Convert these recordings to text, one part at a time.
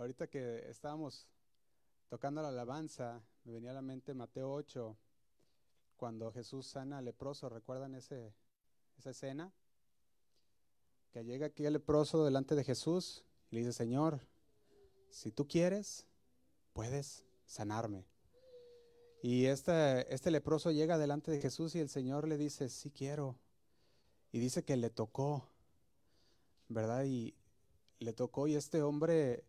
ahorita que estábamos tocando la alabanza, me venía a la mente Mateo 8, cuando Jesús sana al leproso, ¿recuerdan ese, esa escena? Que llega aquí el leproso delante de Jesús y le dice, Señor, si tú quieres, puedes sanarme. Y este, este leproso llega delante de Jesús y el Señor le dice, sí quiero. Y dice que le tocó, ¿verdad? Y le tocó y este hombre,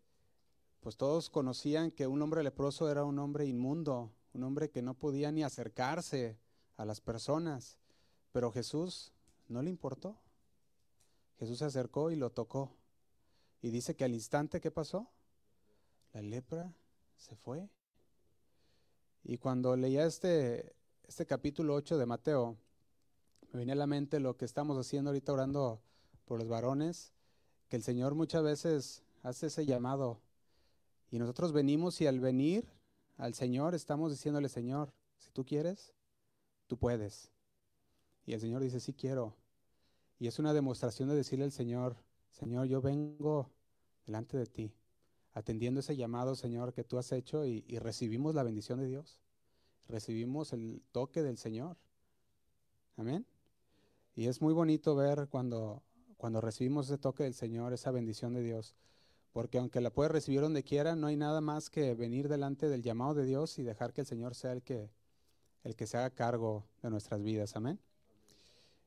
pues todos conocían que un hombre leproso era un hombre inmundo, un hombre que no podía ni acercarse a las personas. Pero Jesús no le importó. Jesús se acercó y lo tocó. Y dice que al instante, ¿qué pasó? La lepra se fue. Y cuando leía este, este capítulo 8 de Mateo, me venía a la mente lo que estamos haciendo ahorita orando por los varones, que el Señor muchas veces hace ese llamado. Y nosotros venimos y al venir al Señor estamos diciéndole, Señor, si tú quieres, tú puedes. Y el Señor dice, sí quiero. Y es una demostración de decirle al Señor, Señor, yo vengo delante de ti atendiendo ese llamado, Señor, que tú has hecho y, recibimos la bendición de Dios. Recibimos el toque del Señor. Amén. Y es muy bonito ver cuando, cuando recibimos ese toque del Señor, esa bendición de Dios. Porque aunque la puedes recibir donde quiera, no hay nada más que venir delante del llamado de Dios y dejar que el Señor sea el que, el que se haga cargo de nuestras vidas. Amén.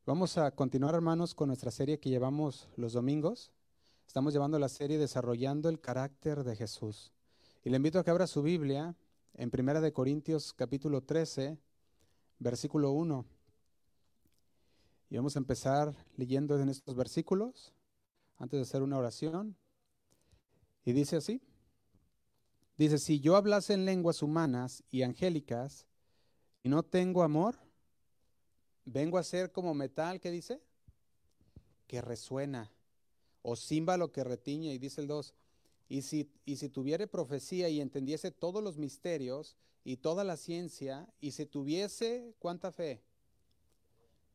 Vamos a continuar, hermanos, con nuestra serie que llevamos los domingos. Estamos llevando la serie Desarrollando el carácter de Jesús. Y le invito a que abra su Biblia en Primera de Corintios capítulo 13, versículo 1. Y vamos a empezar leyendo en estos versículos antes de hacer una oración. Y dice así. Dice, si yo hablase en lenguas humanas y angélicas y no tengo amor, vengo a ser como metal, ¿qué dice? Que resuena o címbalo que retiñe, y dice el 2, y si, y si profecía y entendiese todos los misterios y toda la ciencia, y si tuviese, ¿cuánta fe?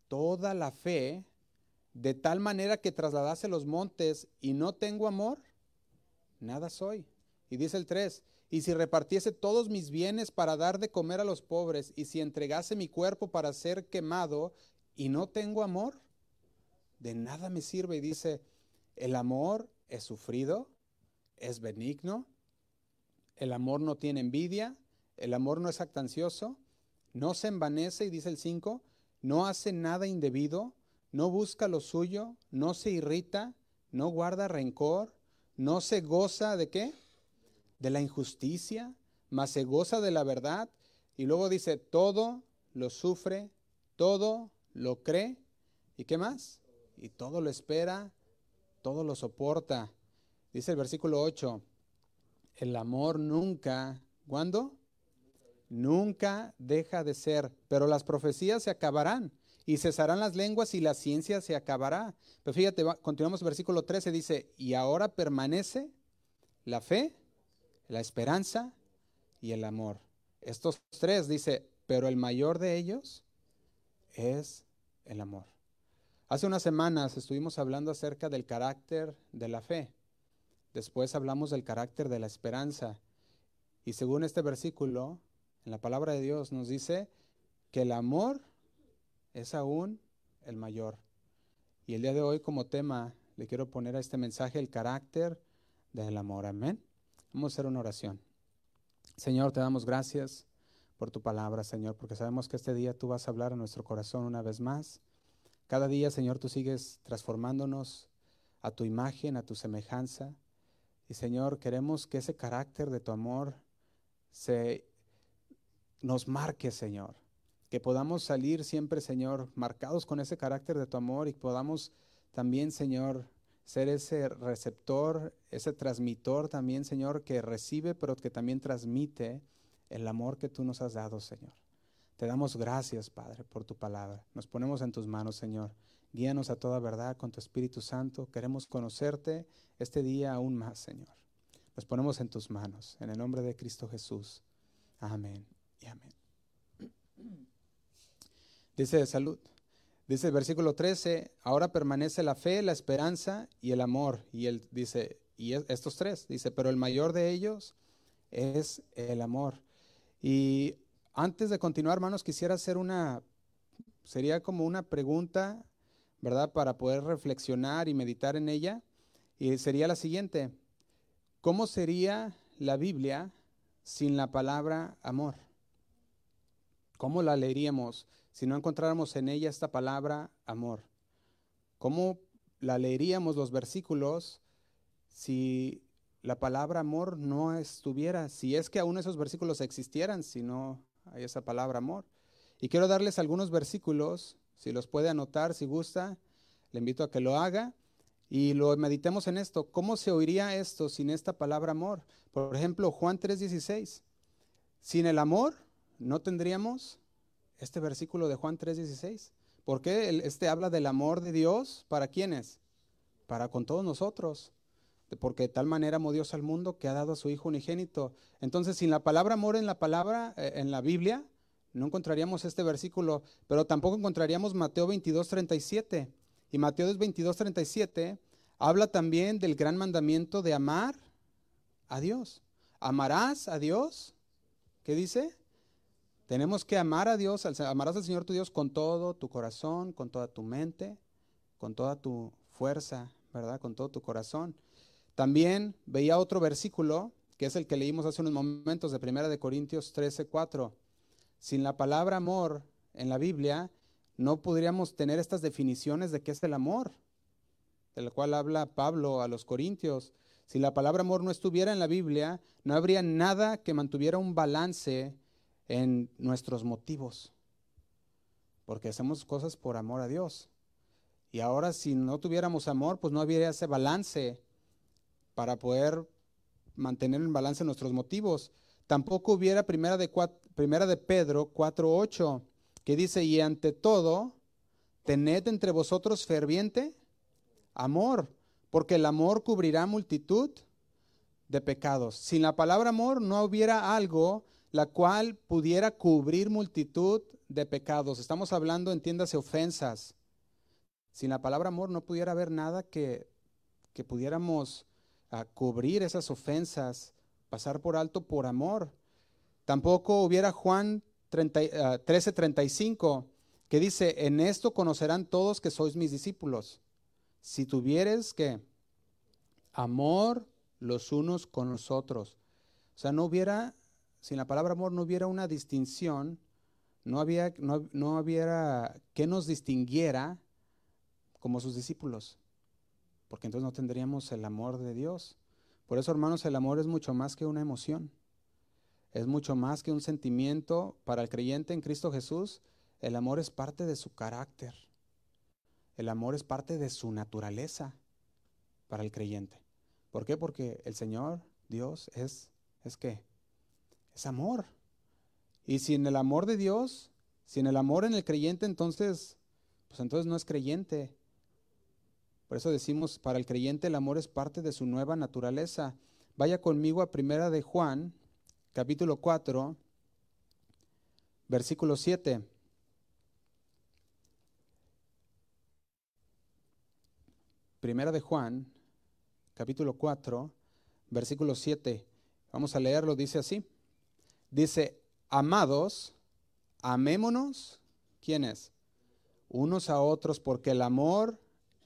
Toda la fe, de tal manera que trasladase los montes y no tengo amor, nada soy. Y dice el 3, y si repartiese todos mis bienes para dar de comer a los pobres, y si entregase mi cuerpo para ser quemado y no tengo amor, de nada me sirve. Y dice, el amor es sufrido, es benigno, el amor no tiene envidia, el amor no es actancioso, no se envanece, y dice el 5, no hace nada indebido, no busca lo suyo, no se irrita, no guarda rencor, no se goza de qué? De la injusticia, mas se goza de la verdad. Y luego dice, todo lo sufre, todo lo cree. ¿Y qué más? Y todo lo espera, todo lo soporta. Dice el versículo 8, el amor nunca, ¿cuándo? Nunca deja de ser, pero las profecías se acabarán y cesarán las lenguas y la ciencia se acabará. Pero fíjate, continuamos versículo 13, dice, y ahora permanece la fe, la esperanza y el amor. Estos tres, dice, pero el mayor de ellos es el amor. Hace unas semanas estuvimos hablando acerca del carácter de la fe. Después hablamos del carácter de la esperanza. Y según este versículo, en la palabra de Dios nos dice que el amor es aún el mayor. Y el día de hoy como tema le quiero poner a este mensaje el carácter del amor. Amén. Vamos a hacer una oración. Señor, te damos gracias por tu palabra, Señor, porque sabemos que este día tú vas a hablar a nuestro corazón una vez más. Cada día, Señor, tú sigues transformándonos a tu imagen, a tu semejanza. Y Señor, queremos que ese carácter de tu amor se nos marque, Señor. Que podamos salir siempre, Señor, marcados con ese carácter de tu amor y podamos también, Señor, ser ese receptor, ese transmitor también, Señor, que recibe, pero que también transmite el amor que tú nos has dado, Señor. Te damos gracias, Padre, por tu palabra. Nos ponemos en tus manos, Señor. Guíanos a toda verdad con tu Espíritu Santo. Queremos conocerte este día aún más, Señor. Nos ponemos en tus manos, en el nombre de Cristo Jesús. Amén y amén. Dice de salud. Dice el versículo 13, ahora permanece la fe, la esperanza y el amor. Y él dice, y estos tres, dice, pero el mayor de ellos es el amor. Y antes de continuar, hermanos, quisiera hacer una, sería como una pregunta, ¿verdad? Para poder reflexionar y meditar en ella. Y sería la siguiente, ¿cómo sería la Biblia sin la palabra amor? ¿Cómo la leeríamos si no encontráramos en ella esta palabra amor? ¿Cómo la leeríamos los versículos si la palabra amor no estuviera, si es que aún esos versículos existieran, si no hay esa palabra amor? Y quiero darles algunos versículos, si los puede anotar, si gusta, le invito a que lo haga y lo meditemos en esto. ¿Cómo se oiría esto sin esta palabra amor? Por ejemplo, Juan 3:16. Sin el amor no tendríamos este versículo de Juan 3:16. ¿Por qué este habla del amor de Dios para quiénes? Para con todos nosotros. Porque de tal manera amó Dios al mundo que ha dado a su Hijo unigénito. Entonces, sin la palabra amor en la palabra, eh, en la Biblia, no encontraríamos este versículo, pero tampoco encontraríamos Mateo 22:37. Y Mateo 22:37 habla también del gran mandamiento de amar a Dios. ¿Amarás a Dios? ¿Qué dice? Tenemos que amar a Dios, amarás al Señor tu Dios con todo tu corazón, con toda tu mente, con toda tu fuerza, ¿verdad? Con todo tu corazón. También veía otro versículo, que es el que leímos hace unos momentos de 1 de Corintios 13, 4. Sin la palabra amor en la Biblia, no podríamos tener estas definiciones de qué es el amor, de la cual habla Pablo a los Corintios. Si la palabra amor no estuviera en la Biblia, no habría nada que mantuviera un balance en nuestros motivos, porque hacemos cosas por amor a Dios. Y ahora si no tuviéramos amor, pues no habría ese balance para poder mantener en balance nuestros motivos. Tampoco hubiera primera de, primera de Pedro 4.8 que dice, y ante todo, tened entre vosotros ferviente amor, porque el amor cubrirá multitud de pecados. Sin la palabra amor no hubiera algo la cual pudiera cubrir multitud de pecados. Estamos hablando, entiéndase, ofensas. Sin la palabra amor no pudiera haber nada que, que pudiéramos ah, cubrir esas ofensas, pasar por alto por amor. Tampoco hubiera Juan 13:35, ah, que dice, en esto conocerán todos que sois mis discípulos. Si tuvieres que amor los unos con los otros. O sea, no hubiera, sin la palabra amor no hubiera una distinción, no, había, no, no hubiera que nos distinguiera como sus discípulos, porque entonces no tendríamos el amor de Dios. Por eso, hermanos, el amor es mucho más que una emoción. Es mucho más que un sentimiento para el creyente en Cristo Jesús. El amor es parte de su carácter. El amor es parte de su naturaleza para el creyente. ¿Por qué? Porque el Señor, Dios, es, ¿es qué? Es amor. Y sin el amor de Dios, sin el amor en el creyente, entonces, pues entonces no es creyente. Por eso decimos, para el creyente el amor es parte de su nueva naturaleza. Vaya conmigo a Primera de Juan, capítulo 4, versículo 7. Primera de Juan, capítulo 4, versículo 7. Vamos a leerlo, dice así. Dice, amados, amémonos, ¿quiénes? Unos a otros, porque el amor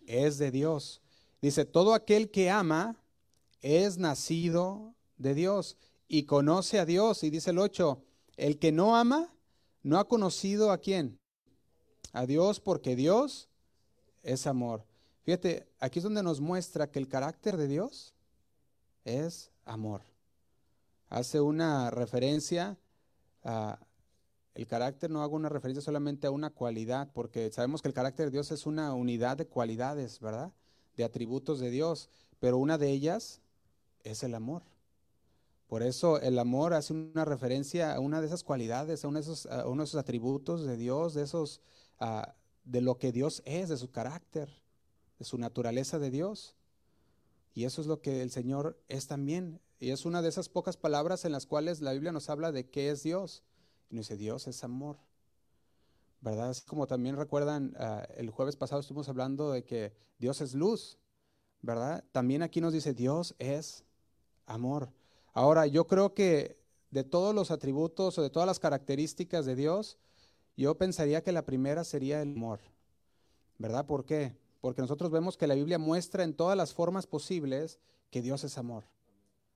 es de Dios. Dice, todo aquel que ama es nacido de Dios y conoce a Dios. Y dice el 8, el que no ama, no ha conocido a quién. A Dios porque Dios es amor. Fíjate, aquí es donde nos muestra que el carácter de Dios es amor. Hace una referencia a el carácter, no hago una referencia solamente a una cualidad, porque sabemos que el carácter de Dios es una unidad de cualidades, ¿verdad? De atributos de Dios, pero una de ellas es el amor. Por eso el amor hace una referencia a una de esas cualidades, a uno de esos, uno de esos atributos de Dios, de esos, ah, de lo que Dios es, de su carácter, de su naturaleza de Dios. Y eso es lo que el Señor es también. Y es una de esas pocas palabras en las cuales la Biblia nos habla de qué es Dios. Y nos dice, Dios es amor. ¿Verdad? Así como también recuerdan, ah, el jueves pasado estuvimos hablando de que Dios es luz. ¿verdad? También aquí nos dice, Dios es amor. Ahora, yo creo que de todos los atributos o de todas las características de Dios, yo pensaría que la primera sería el amor. ¿Verdad? ¿Por qué? Porque nosotros vemos que la Biblia muestra en todas las formas posibles que Dios es amor.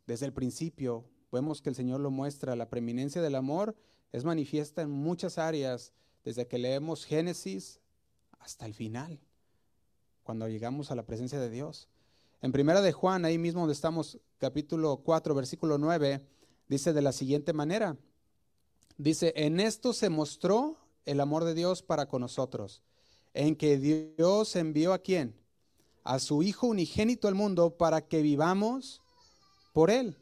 Desde el principio vemos que el Señor lo muestra. La preeminencia del amor es manifiesta en muchas áreas, desde que leemos Génesis hasta el final, cuando llegamos a la presencia de Dios. En primera de Juan, ahí mismo donde estamos, capítulo 4, versículo 9, dice de la siguiente manera. Dice, en esto se mostró el amor de Dios para con nosotros, en que Dios envió a quién? A su Hijo unigénito al mundo para que vivamos por Él.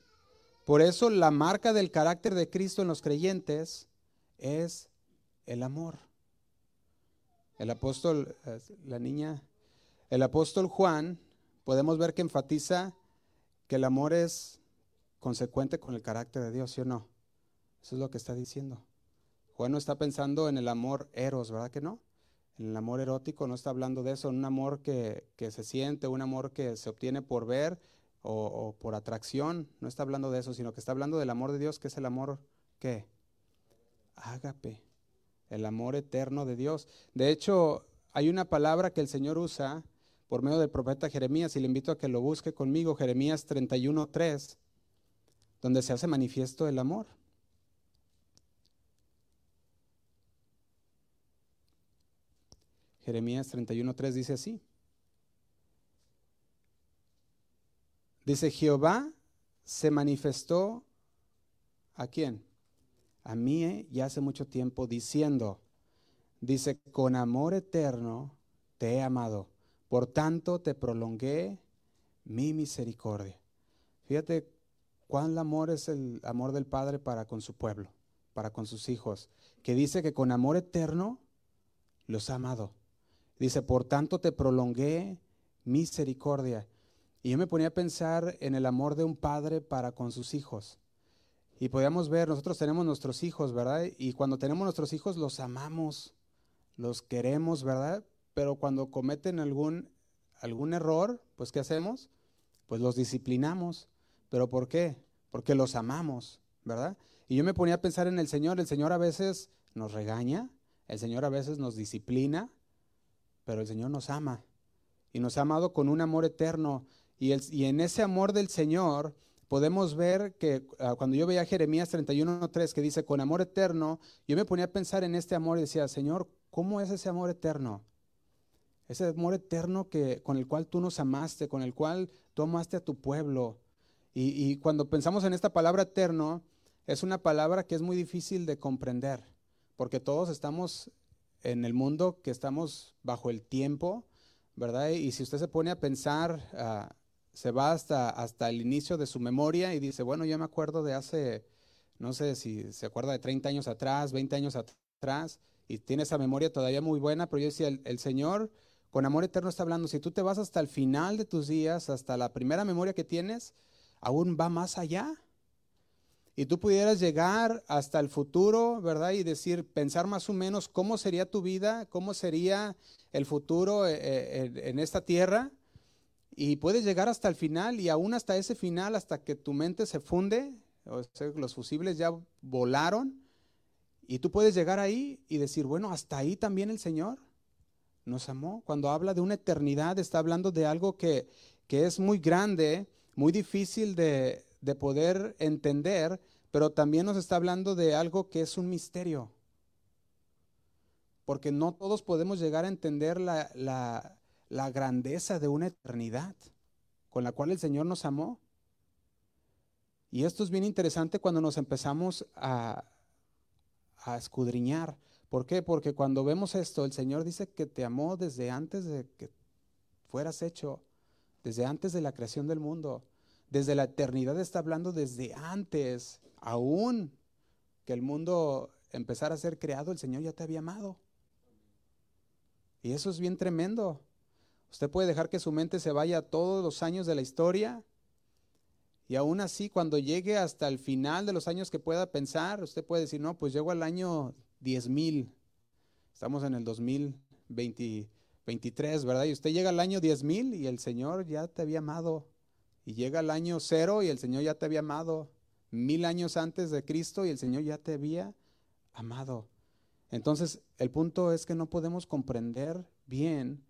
Por eso la marca del carácter de Cristo en los creyentes es el amor. El apóstol, eh, la niña, el apóstol Juan, podemos ver que enfatiza que el amor es consecuente con el carácter de Dios, ¿sí o no? Eso es lo que está diciendo. Juan no está pensando en el amor eros, ¿verdad que no? En el amor erótico no está hablando de eso, un amor que, se siente, un amor que se obtiene por ver o, por atracción, no está hablando de eso, sino que está hablando del amor de Dios, que es el amor, ¿qué? Ágape, el amor eterno de Dios. De hecho, hay una palabra que el Señor usa por medio del profeta Jeremías, y le invito a que lo busque conmigo, Jeremías 31.3 donde se hace manifiesto el amor. Jeremías 31.3 dice así. Dice, Jehová se manifestó a quién? A mí eh, ya hace mucho tiempo diciendo, dice, con amor eterno te he amado, por tanto te prolongué mi misericordia. Fíjate ¿Cuál amor es el amor del Padre para con su pueblo, para con sus hijos? Que dice que con amor eterno los ha amado. Dice, por tanto te prolongué misericordia. Y yo me ponía a pensar en el amor de un padre para con sus hijos. Y podíamos ver, nosotros tenemos nuestros hijos, ¿verdad? Y cuando tenemos nuestros hijos los amamos, los queremos, ¿verdad? Pero cuando cometen algún, algún error, pues ¿qué hacemos? Pues los disciplinamos. ¿Pero por qué? Porque los amamos, ¿verdad? Y yo me ponía a pensar en el Señor. El Señor a veces nos regaña, el Señor a veces nos disciplina, pero el Señor nos ama. Y nos ha amado con un amor eterno. Y, y en ese amor del Señor podemos ver que ah, cuando yo veía Jeremías 31.3 que dice, con amor eterno, yo me ponía a pensar en este amor y decía, Señor, ¿cómo es ese amor eterno? Ese amor eterno que, con el cual tú nos amaste, con el cual tú amaste a tu pueblo, y, cuando pensamos en esta palabra eterno, es una palabra que es muy difícil de comprender, porque todos estamos en el mundo que estamos bajo el tiempo, ¿verdad? Y si usted se pone a pensar, ah, se va hasta, hasta el inicio de su memoria y dice, bueno, yo me acuerdo de hace, no sé si se acuerda de 30 años atrás, 20 años atrás, y tiene esa memoria todavía muy buena, pero yo decía, el Señor con amor eterno está hablando, si tú te vas hasta el final de tus días, hasta la primera memoria que tienes, aún va más allá. Y tú pudieras llegar hasta el futuro, ¿verdad? Y decir, pensar más o menos cómo sería tu vida, cómo sería el futuro eh, eh, en esta tierra. Y puedes llegar hasta el final y aún hasta ese final, hasta que tu mente se funde, o sea, los fusibles ya volaron. Y tú puedes llegar ahí y decir, bueno, hasta ahí también el Señor nos amó. Cuando habla de una eternidad, está hablando de algo que, que es muy grande muy difícil de, poder entender, pero también nos está hablando de algo que es un misterio. Porque no todos podemos llegar a entender la, grandeza de una eternidad con la cual el Señor nos amó. Y esto es bien interesante cuando nos empezamos a, a escudriñar. ¿Por qué? Porque cuando vemos esto, el Señor dice que te amó desde antes de que fueras hecho desde antes de la creación del mundo. Desde la eternidad está hablando desde antes, aún que el mundo empezara a ser creado, el Señor ya te había amado. Y eso es bien tremendo. Usted puede dejar que su mente se vaya todos los años de la historia y aún así cuando llegue hasta el final de los años que pueda pensar, usted puede decir, no, pues llego al año 10.000. Estamos en el 2020, 23, ¿verdad? Y usted llega al año 10.000 y el Señor ya te había amado. Y llega al año cero y el Señor ya te había amado. Mil años antes de Cristo y el Señor ya te había amado. Entonces, el punto es que no podemos comprender bien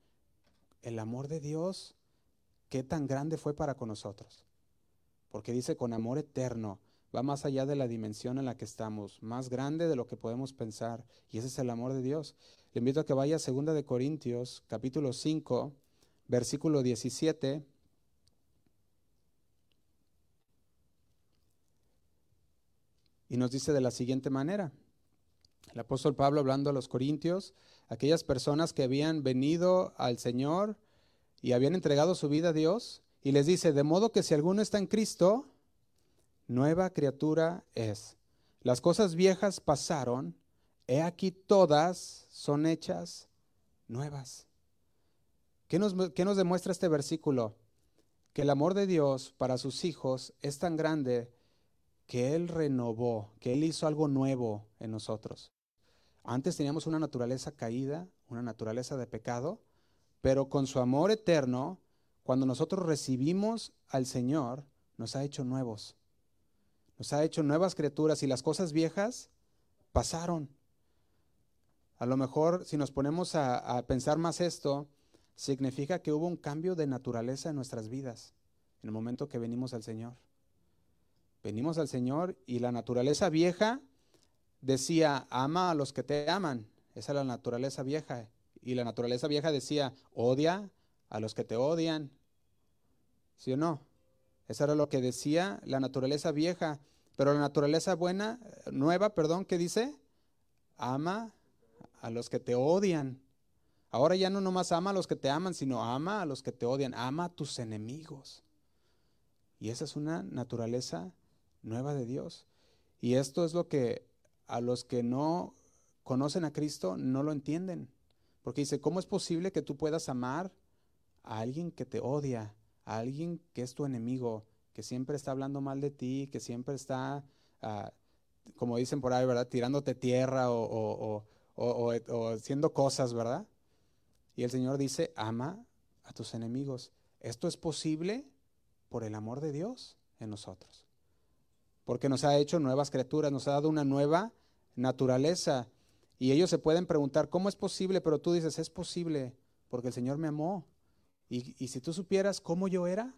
el amor de Dios, qué tan grande fue para con nosotros. Porque dice con amor eterno, va más allá de la dimensión en la que estamos, más grande de lo que podemos pensar. Y ese es el amor de Dios. Le invito a que vaya a 2 de Corintios, capítulo 5, versículo 17. Y nos dice de la siguiente manera. El apóstol Pablo hablando a los corintios, aquellas personas que habían venido al Señor y habían entregado su vida a Dios, y les dice, de modo que si alguno está en Cristo, nueva criatura es. Las cosas viejas pasaron, he aquí todas son hechas nuevas. ¿Qué nos, ¿Qué nos, demuestra este versículo? Que el amor de Dios para sus hijos es tan grande que Él renovó, que Él hizo algo nuevo en nosotros. Antes teníamos una naturaleza caída, una naturaleza de pecado, pero con su amor eterno, cuando nosotros recibimos al Señor, nos ha hecho nuevos nos ha hecho nuevas criaturas y las cosas viejas pasaron. A lo mejor si nos ponemos a, pensar más esto, significa que hubo un cambio de naturaleza en nuestras vidas en el momento que venimos al Señor. Venimos al Señor y la naturaleza vieja decía, ama a los que te aman. Esa es la naturaleza vieja. Y la naturaleza vieja decía, odia a los que te odian. ¿Sí o no? Eso era lo que decía la naturaleza vieja. Pero la naturaleza buena, nueva, perdón, ¿qué dice? Ama a los que te odian. Ahora ya no nomás ama a los que te aman, sino ama a los que te odian. Ama a tus enemigos. Y esa es una naturaleza nueva de Dios. Y esto es lo que a los que no conocen a Cristo no lo entienden. Porque dice, ¿cómo es posible que tú puedas amar a alguien que te odia? a alguien que es tu enemigo, que siempre está hablando mal de ti, que siempre está, ah, como dicen por ahí, ¿verdad? Tirándote tierra o, o, haciendo cosas, ¿verdad? Y el Señor dice, ama a tus enemigos. Esto es posible por el amor de Dios en nosotros. Porque nos ha hecho nuevas criaturas, nos ha dado una nueva naturaleza. Y ellos se pueden preguntar, ¿cómo es posible? Pero tú dices, es posible porque el Señor me amó. Y, si tú supieras cómo yo era,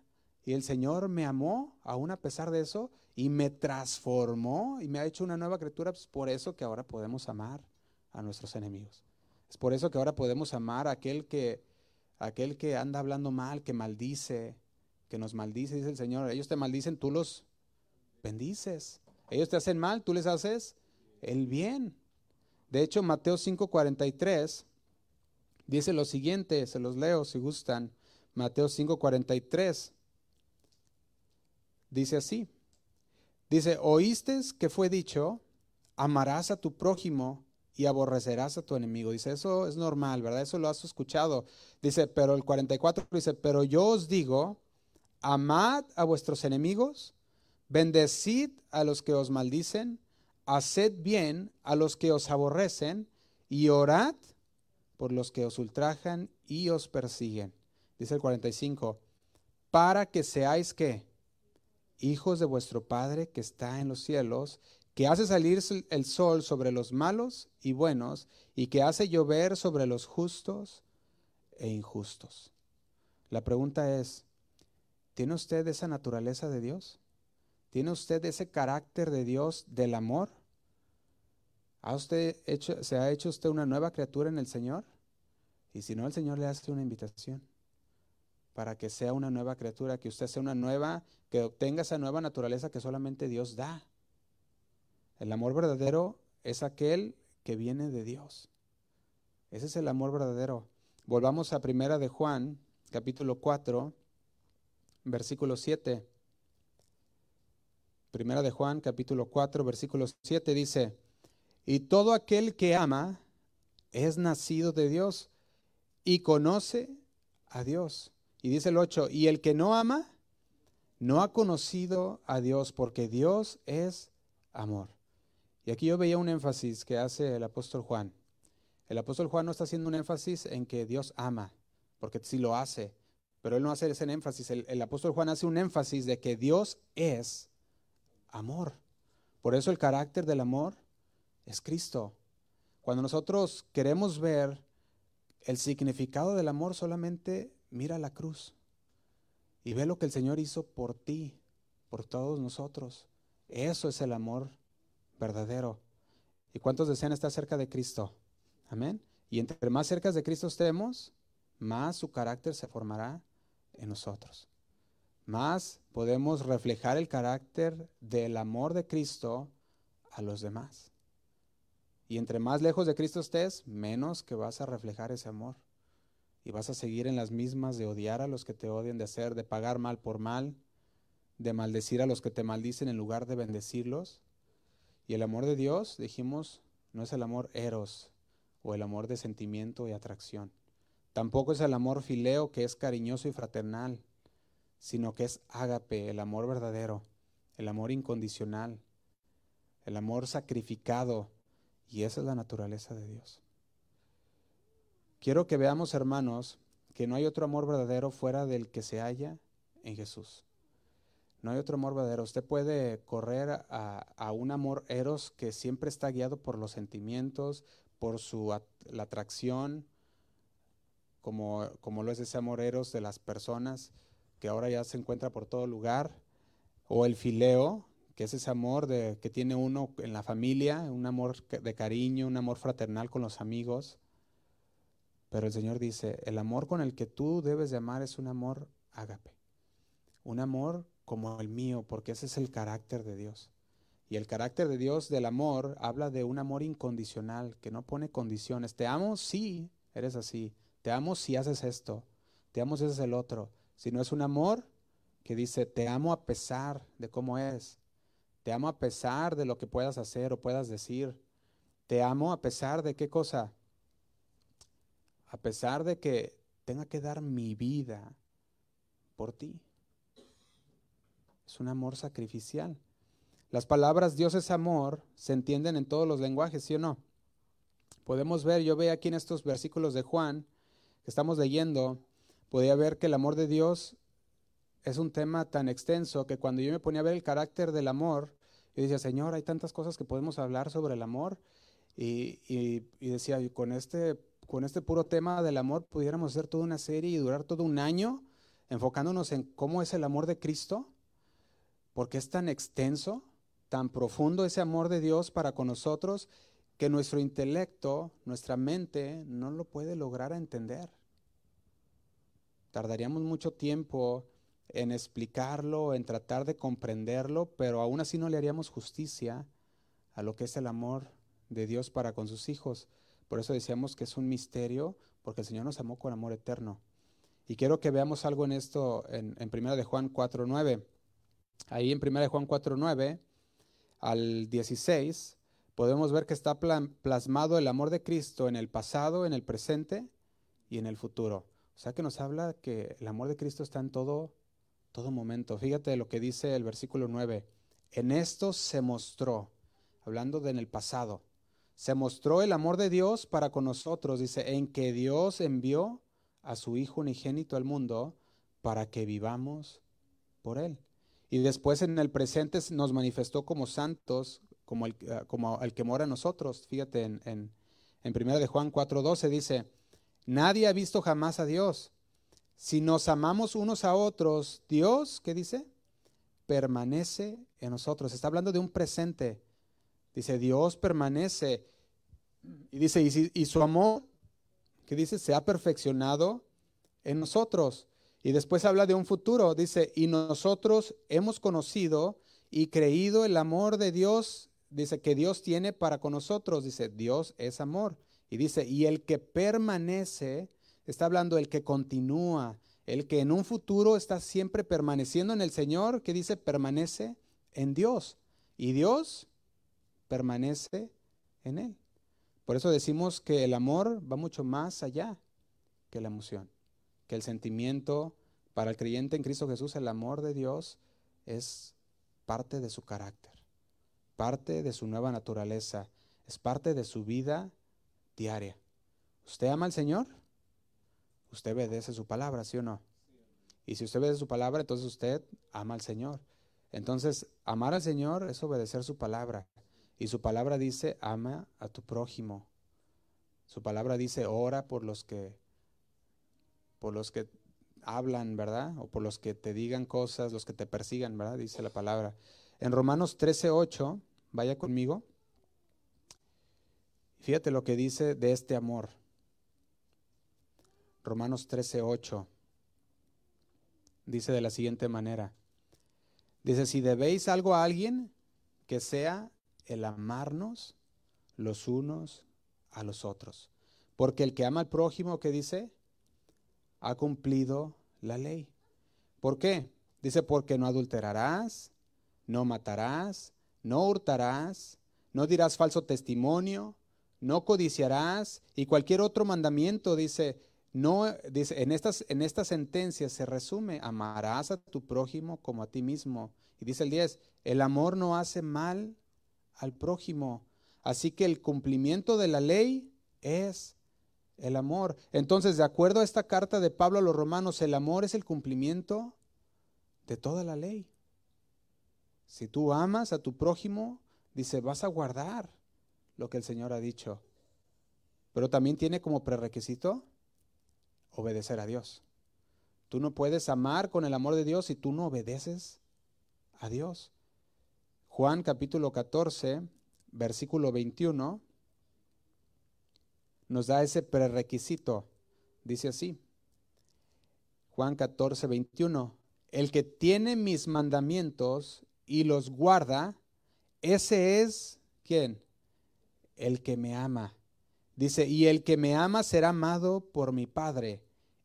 y el Señor me amó aún a pesar de eso, y me transformó y me ha hecho una nueva criatura, pues por eso que ahora podemos amar a nuestros enemigos. Es por eso que ahora podemos amar a aquel que, aquel que anda hablando mal, que maldice, que nos maldice, dice el Señor. Ellos te maldicen, tú los bendices. Ellos te hacen mal, tú les haces el bien. De hecho, Mateo 5:43 dice lo siguiente, se los leo si gustan. Mateo 5:43. Dice así. Dice, oíste que fue dicho, amarás a tu prójimo y aborrecerás a tu enemigo. Dice, eso es normal, ¿verdad? Eso lo has escuchado. Dice, pero el 44 dice, pero yo os digo, amad a vuestros enemigos, bendecid a los que os maldicen, haced bien a los que os aborrecen y orad por los que os ultrajan y os persiguen dice el 45, para que seáis que hijos de vuestro Padre que está en los cielos, que hace salir el sol sobre los malos y buenos, y que hace llover sobre los justos e injustos. La pregunta es, ¿tiene usted esa naturaleza de Dios? ¿Tiene usted ese carácter de Dios del amor? ¿Ha usted hecho, ¿Se ha hecho usted una nueva criatura en el Señor? Y si no, el Señor le hace una invitación para que sea una nueva criatura, que usted sea una nueva, que obtenga esa nueva naturaleza que solamente Dios da. El amor verdadero es aquel que viene de Dios. Ese es el amor verdadero. Volvamos a Primera de Juan, capítulo 4, versículo 7. Primera de Juan, capítulo 4, versículo 7 dice, y todo aquel que ama es nacido de Dios y conoce a Dios. Y dice el 8, y el que no ama, no ha conocido a Dios, porque Dios es amor. Y aquí yo veía un énfasis que hace el apóstol Juan. El apóstol Juan no está haciendo un énfasis en que Dios ama, porque sí lo hace, pero él no hace ese énfasis. El, el apóstol Juan hace un énfasis de que Dios es amor. Por eso el carácter del amor es Cristo. Cuando nosotros queremos ver el significado del amor, solamente mira la cruz y ve lo que el Señor hizo por ti, por todos nosotros. Eso es el amor verdadero. ¿Y cuántos desean estar cerca de Cristo? Amén. Y entre más cerca de Cristo estemos, más su carácter se formará en nosotros. Más podemos reflejar el carácter del amor de Cristo a los demás. Y entre más lejos de Cristo estés, menos que vas a reflejar ese amor. Y vas a seguir en las mismas de odiar a los que te odian, de hacer, de pagar mal por mal, de maldecir a los que te maldicen en lugar de bendecirlos. Y el amor de Dios, dijimos, no es el amor eros o el amor de sentimiento y atracción. Tampoco es el amor fileo que es cariñoso y fraternal, sino que es ágape, el amor verdadero, el amor incondicional, el amor sacrificado. Y esa es la naturaleza de Dios. Quiero que veamos, hermanos, que no hay otro amor verdadero fuera del que se halla en Jesús. No hay otro amor verdadero. Usted puede correr a, un amor eros que siempre está guiado por los sentimientos, por su la atracción, como, como lo es ese amor eros de las personas, que ahora ya se encuentra por todo lugar, o el fileo, que es ese amor de, que tiene uno en la familia, un amor de cariño, un amor fraternal con los amigos. Pero el Señor dice, el amor con el que tú debes de amar es un amor ágape, un amor como el mío, porque ese es el carácter de Dios. Y el carácter de Dios del amor habla de un amor incondicional, que no pone condiciones. Te amo si eres así. Te amo si haces esto. Te amo si haces el otro. Si no es un amor que dice, te amo a pesar de cómo eres. Te amo a pesar de lo que puedas hacer o puedas decir. Te amo a pesar de qué cosa. A pesar de que tenga que dar mi vida por ti. Es un amor sacrificial. Las palabras Dios es amor se entienden en todos los lenguajes, ¿sí o no? Podemos ver, yo veo aquí en estos versículos de Juan que estamos leyendo, podía ver que el amor de Dios es un tema tan extenso que cuando yo me ponía a ver el carácter del amor, yo decía, Señor, hay tantas cosas que podemos hablar sobre el amor. Y, y decía, con este, con este puro tema del amor pudiéramos hacer toda una serie y durar todo un año enfocándonos en cómo es el amor de Cristo porque es tan extenso, tan profundo ese amor de Dios para con nosotros, que nuestro intelecto, nuestra mente, no lo puede lograr entender. Tardaríamos mucho tiempo en explicarlo, en tratar de comprenderlo, pero aún así no le haríamos justicia a lo que es el amor de Dios para con sus hijos. Por eso decíamos que es un misterio, porque el Señor nos amó con amor eterno. Y quiero que veamos algo en esto en, en 1 de Juan 4.9. Ahí en 1 Juan 4, 9 al 16, podemos ver que está plasmado el amor de Cristo en el pasado, en el presente y en el futuro. O sea que nos habla que el amor de Cristo está en todo, todo momento. Fíjate lo que dice el versículo 9. En esto se mostró, hablando de en el pasado, se mostró el amor de Dios para con nosotros, dice, en que Dios envió a su Hijo unigénito al mundo para que vivamos por Él. Y después en el presente nos manifestó como santos, como el, ah, que mora en nosotros. Fíjate, en, en, en 1 de Juan 4.12 dice, nadie ha visto jamás a Dios. Si nos amamos unos a otros, Dios, ¿qué dice? Permanece en nosotros. Está hablando de un presente. Dice, Dios permanece. Y dice, y, y su amor, ¿qué dice? Se ha perfeccionado en nosotros. Y después habla de un futuro, dice, y nosotros hemos conocido y creído el amor de Dios, dice, que Dios tiene para con nosotros, dice, Dios es amor. Y dice, y el que permanece, está hablando el que continúa, el que en un futuro está siempre permaneciendo en el Señor, que dice, permanece en Dios. Y Dios permanece en Él. Por eso decimos que el amor va mucho más allá que la emoción que el sentimiento para el creyente en Cristo Jesús, el amor de Dios es parte de su carácter, parte de su nueva naturaleza, es parte de su vida diaria. ¿Usted ama al Señor? Usted obedece su palabra, ¿sí o no? Y si usted obedece su palabra, entonces usted ama al Señor. Entonces, amar al Señor es obedecer su palabra. Y su palabra dice, ama a tu prójimo. Su palabra dice, ora por los que por los que hablan, ¿verdad? O por los que te digan cosas, los que te persigan, ¿verdad? Dice la palabra. En Romanos 13:8, vaya conmigo. Fíjate lo que dice de este amor. Romanos 13:8 dice de la siguiente manera. Dice, si debéis algo a alguien, que sea el amarnos los unos a los otros. Porque el que ama al prójimo, ¿qué dice? Ha cumplido la ley. ¿Por qué? Dice, porque no adulterarás, no matarás, no hurtarás, no dirás falso testimonio, no codiciarás y cualquier otro mandamiento, dice, no, dice, en estas, en esta sentencia se resume, amarás a tu prójimo como a ti mismo. Y dice el 10, el amor no hace mal al prójimo. Así que el cumplimiento de la ley es el amor. Entonces, de acuerdo a esta carta de Pablo a los romanos, el amor es el cumplimiento de toda la ley. Si tú amas a tu prójimo, dice, vas a guardar lo que el Señor ha dicho. Pero también tiene como prerequisito obedecer a Dios. Tú no puedes amar con el amor de Dios si tú no obedeces a Dios. Juan capítulo 14, versículo 21, nos da ese prerequisito. Dice así, Juan 14, 21, el que tiene mis mandamientos y los guarda, ese es, ¿quién? El que me ama. Dice, y el que me ama será amado por mi Padre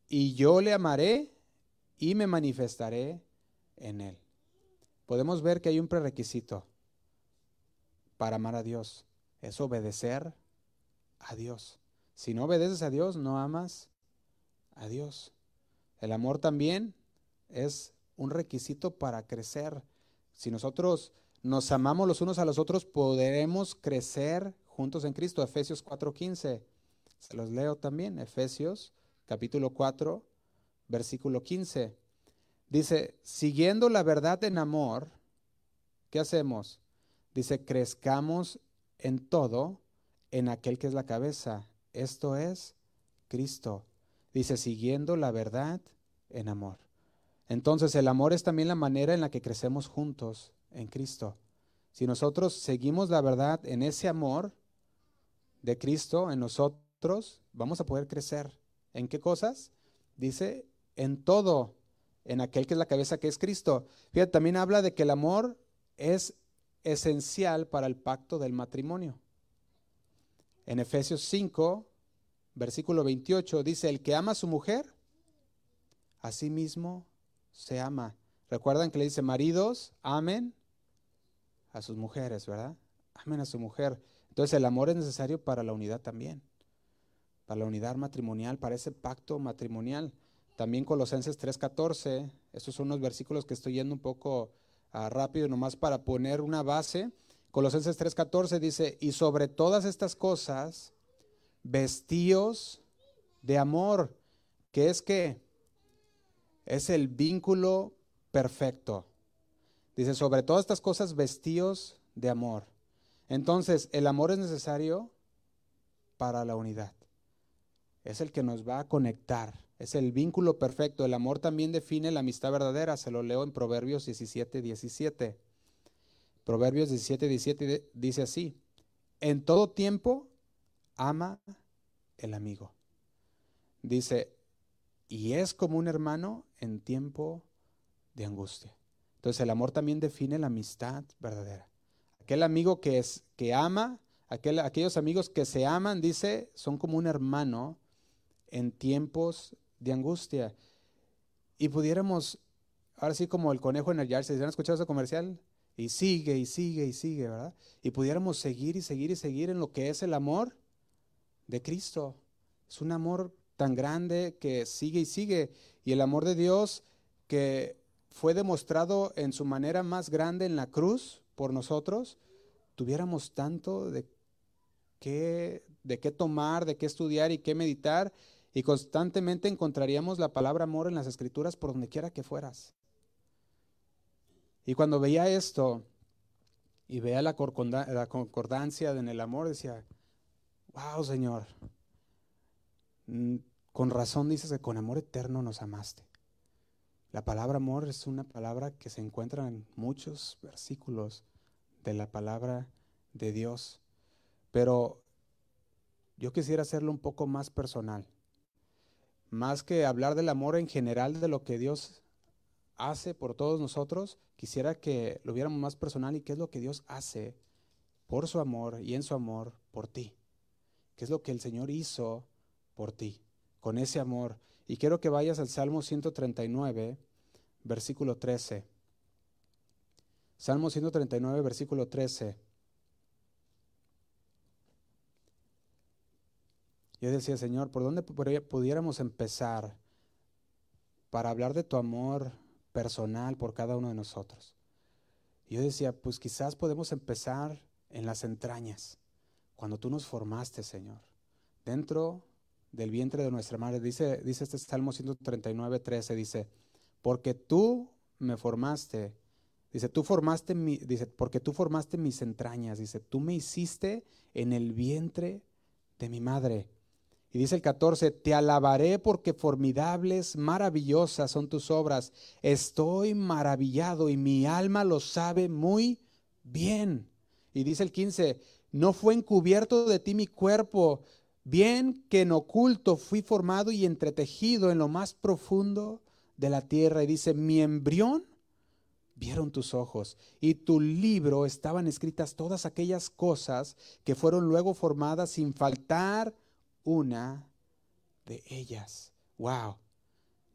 y yo le amaré y me manifestaré en él. Podemos ver que hay un prerequisito para amar a Dios, es obedecer a Dios. Si no obedeces a Dios, no amas a Dios. El amor también es un requisito para crecer. Si nosotros nos amamos los unos a los otros, podremos crecer juntos en Cristo. Efesios 4:15. Se los leo también. Efesios capítulo 4, versículo 15. Dice, siguiendo la verdad en amor, ¿qué hacemos? Dice, crezcamos en todo en aquel que es la cabeza. Esto es Cristo. Dice, siguiendo la verdad en amor. Entonces el amor es también la manera en la que crecemos juntos en Cristo. Si nosotros seguimos la verdad en ese amor de Cristo en nosotros, vamos a poder crecer ¿En qué cosas? Dice, en todo, en aquel que es la cabeza que es Cristo. Fíjate, también habla de que el amor es esencial para el pacto del matrimonio. En Efesios 5, versículo 28, dice, el que ama a su mujer, a sí mismo se ama. Recuerdan que le dice, maridos, amen a sus mujeres, ¿verdad? Amen a su mujer. Entonces el amor es necesario para la unidad también para la unidad matrimonial, para ese pacto matrimonial. También Colosenses 3:14, estos son unos versículos que estoy yendo un poco uh, rápido nomás para poner una base. Colosenses 3:14 dice, y sobre todas estas cosas, vestíos de amor, que es que es el vínculo perfecto. Dice, sobre todas estas cosas, vestíos de amor. Entonces, el amor es necesario para la unidad es el que nos va a conectar. Es el vínculo perfecto. El amor también define la amistad verdadera. Se lo leo en Proverbios 17, 17. Proverbios 17, 17 dice así. En todo tiempo ama el amigo. Dice, y es como un hermano en tiempo de angustia. Entonces el amor también define la amistad verdadera. Aquel amigo que, es, que ama, aquel, aquellos amigos que se aman, dice, son como un hermano en tiempos de angustia. Y pudiéramos, ahora sí como el conejo en el yard, ¿se han escuchado ese comercial? Y sigue y sigue y sigue, ¿verdad? Y pudiéramos seguir y seguir y seguir en lo que es el amor de Cristo. Es un amor tan grande que sigue y sigue. Y el amor de Dios que fue demostrado en su manera más grande en la cruz por nosotros, tuviéramos tanto de qué, de qué tomar, de qué estudiar y qué meditar. Y constantemente encontraríamos la palabra amor en las escrituras por donde quiera que fueras. Y cuando veía esto y veía la, concordancia en el amor, decía, wow, Señor, mm, con razón dices que con amor eterno nos amaste. La palabra amor es una palabra que se encuentra en muchos versículos de la palabra de Dios. Pero yo quisiera hacerlo un poco más personal. Más que hablar del amor en general, de lo que Dios hace por todos nosotros, quisiera que lo viéramos más personal y qué es lo que Dios hace por su amor y en su amor por ti. ¿Qué es lo que el Señor hizo por ti con ese amor? Y quiero que vayas al Salmo 139, versículo 13. Salmo 139, versículo 13. Yo decía, Señor, ¿por dónde pudiéramos empezar para hablar de tu amor personal por cada uno de nosotros? yo decía, pues quizás podemos empezar en las entrañas, cuando tú nos formaste, Señor, dentro del vientre de nuestra madre. Dice, dice este Salmo 139, 13, dice, porque tú me formaste, dice, tú formaste mi, dice, porque tú formaste mis entrañas, dice, tú me hiciste en el vientre de mi madre. Y dice el 14, te alabaré porque formidables, maravillosas son tus obras. Estoy maravillado y mi alma lo sabe muy bien. Y dice el 15, no fue encubierto de ti mi cuerpo, bien que en oculto fui formado y entretejido en lo más profundo de la tierra. Y dice, mi embrión vieron tus ojos y tu libro estaban escritas todas aquellas cosas que fueron luego formadas sin faltar una de ellas. Wow.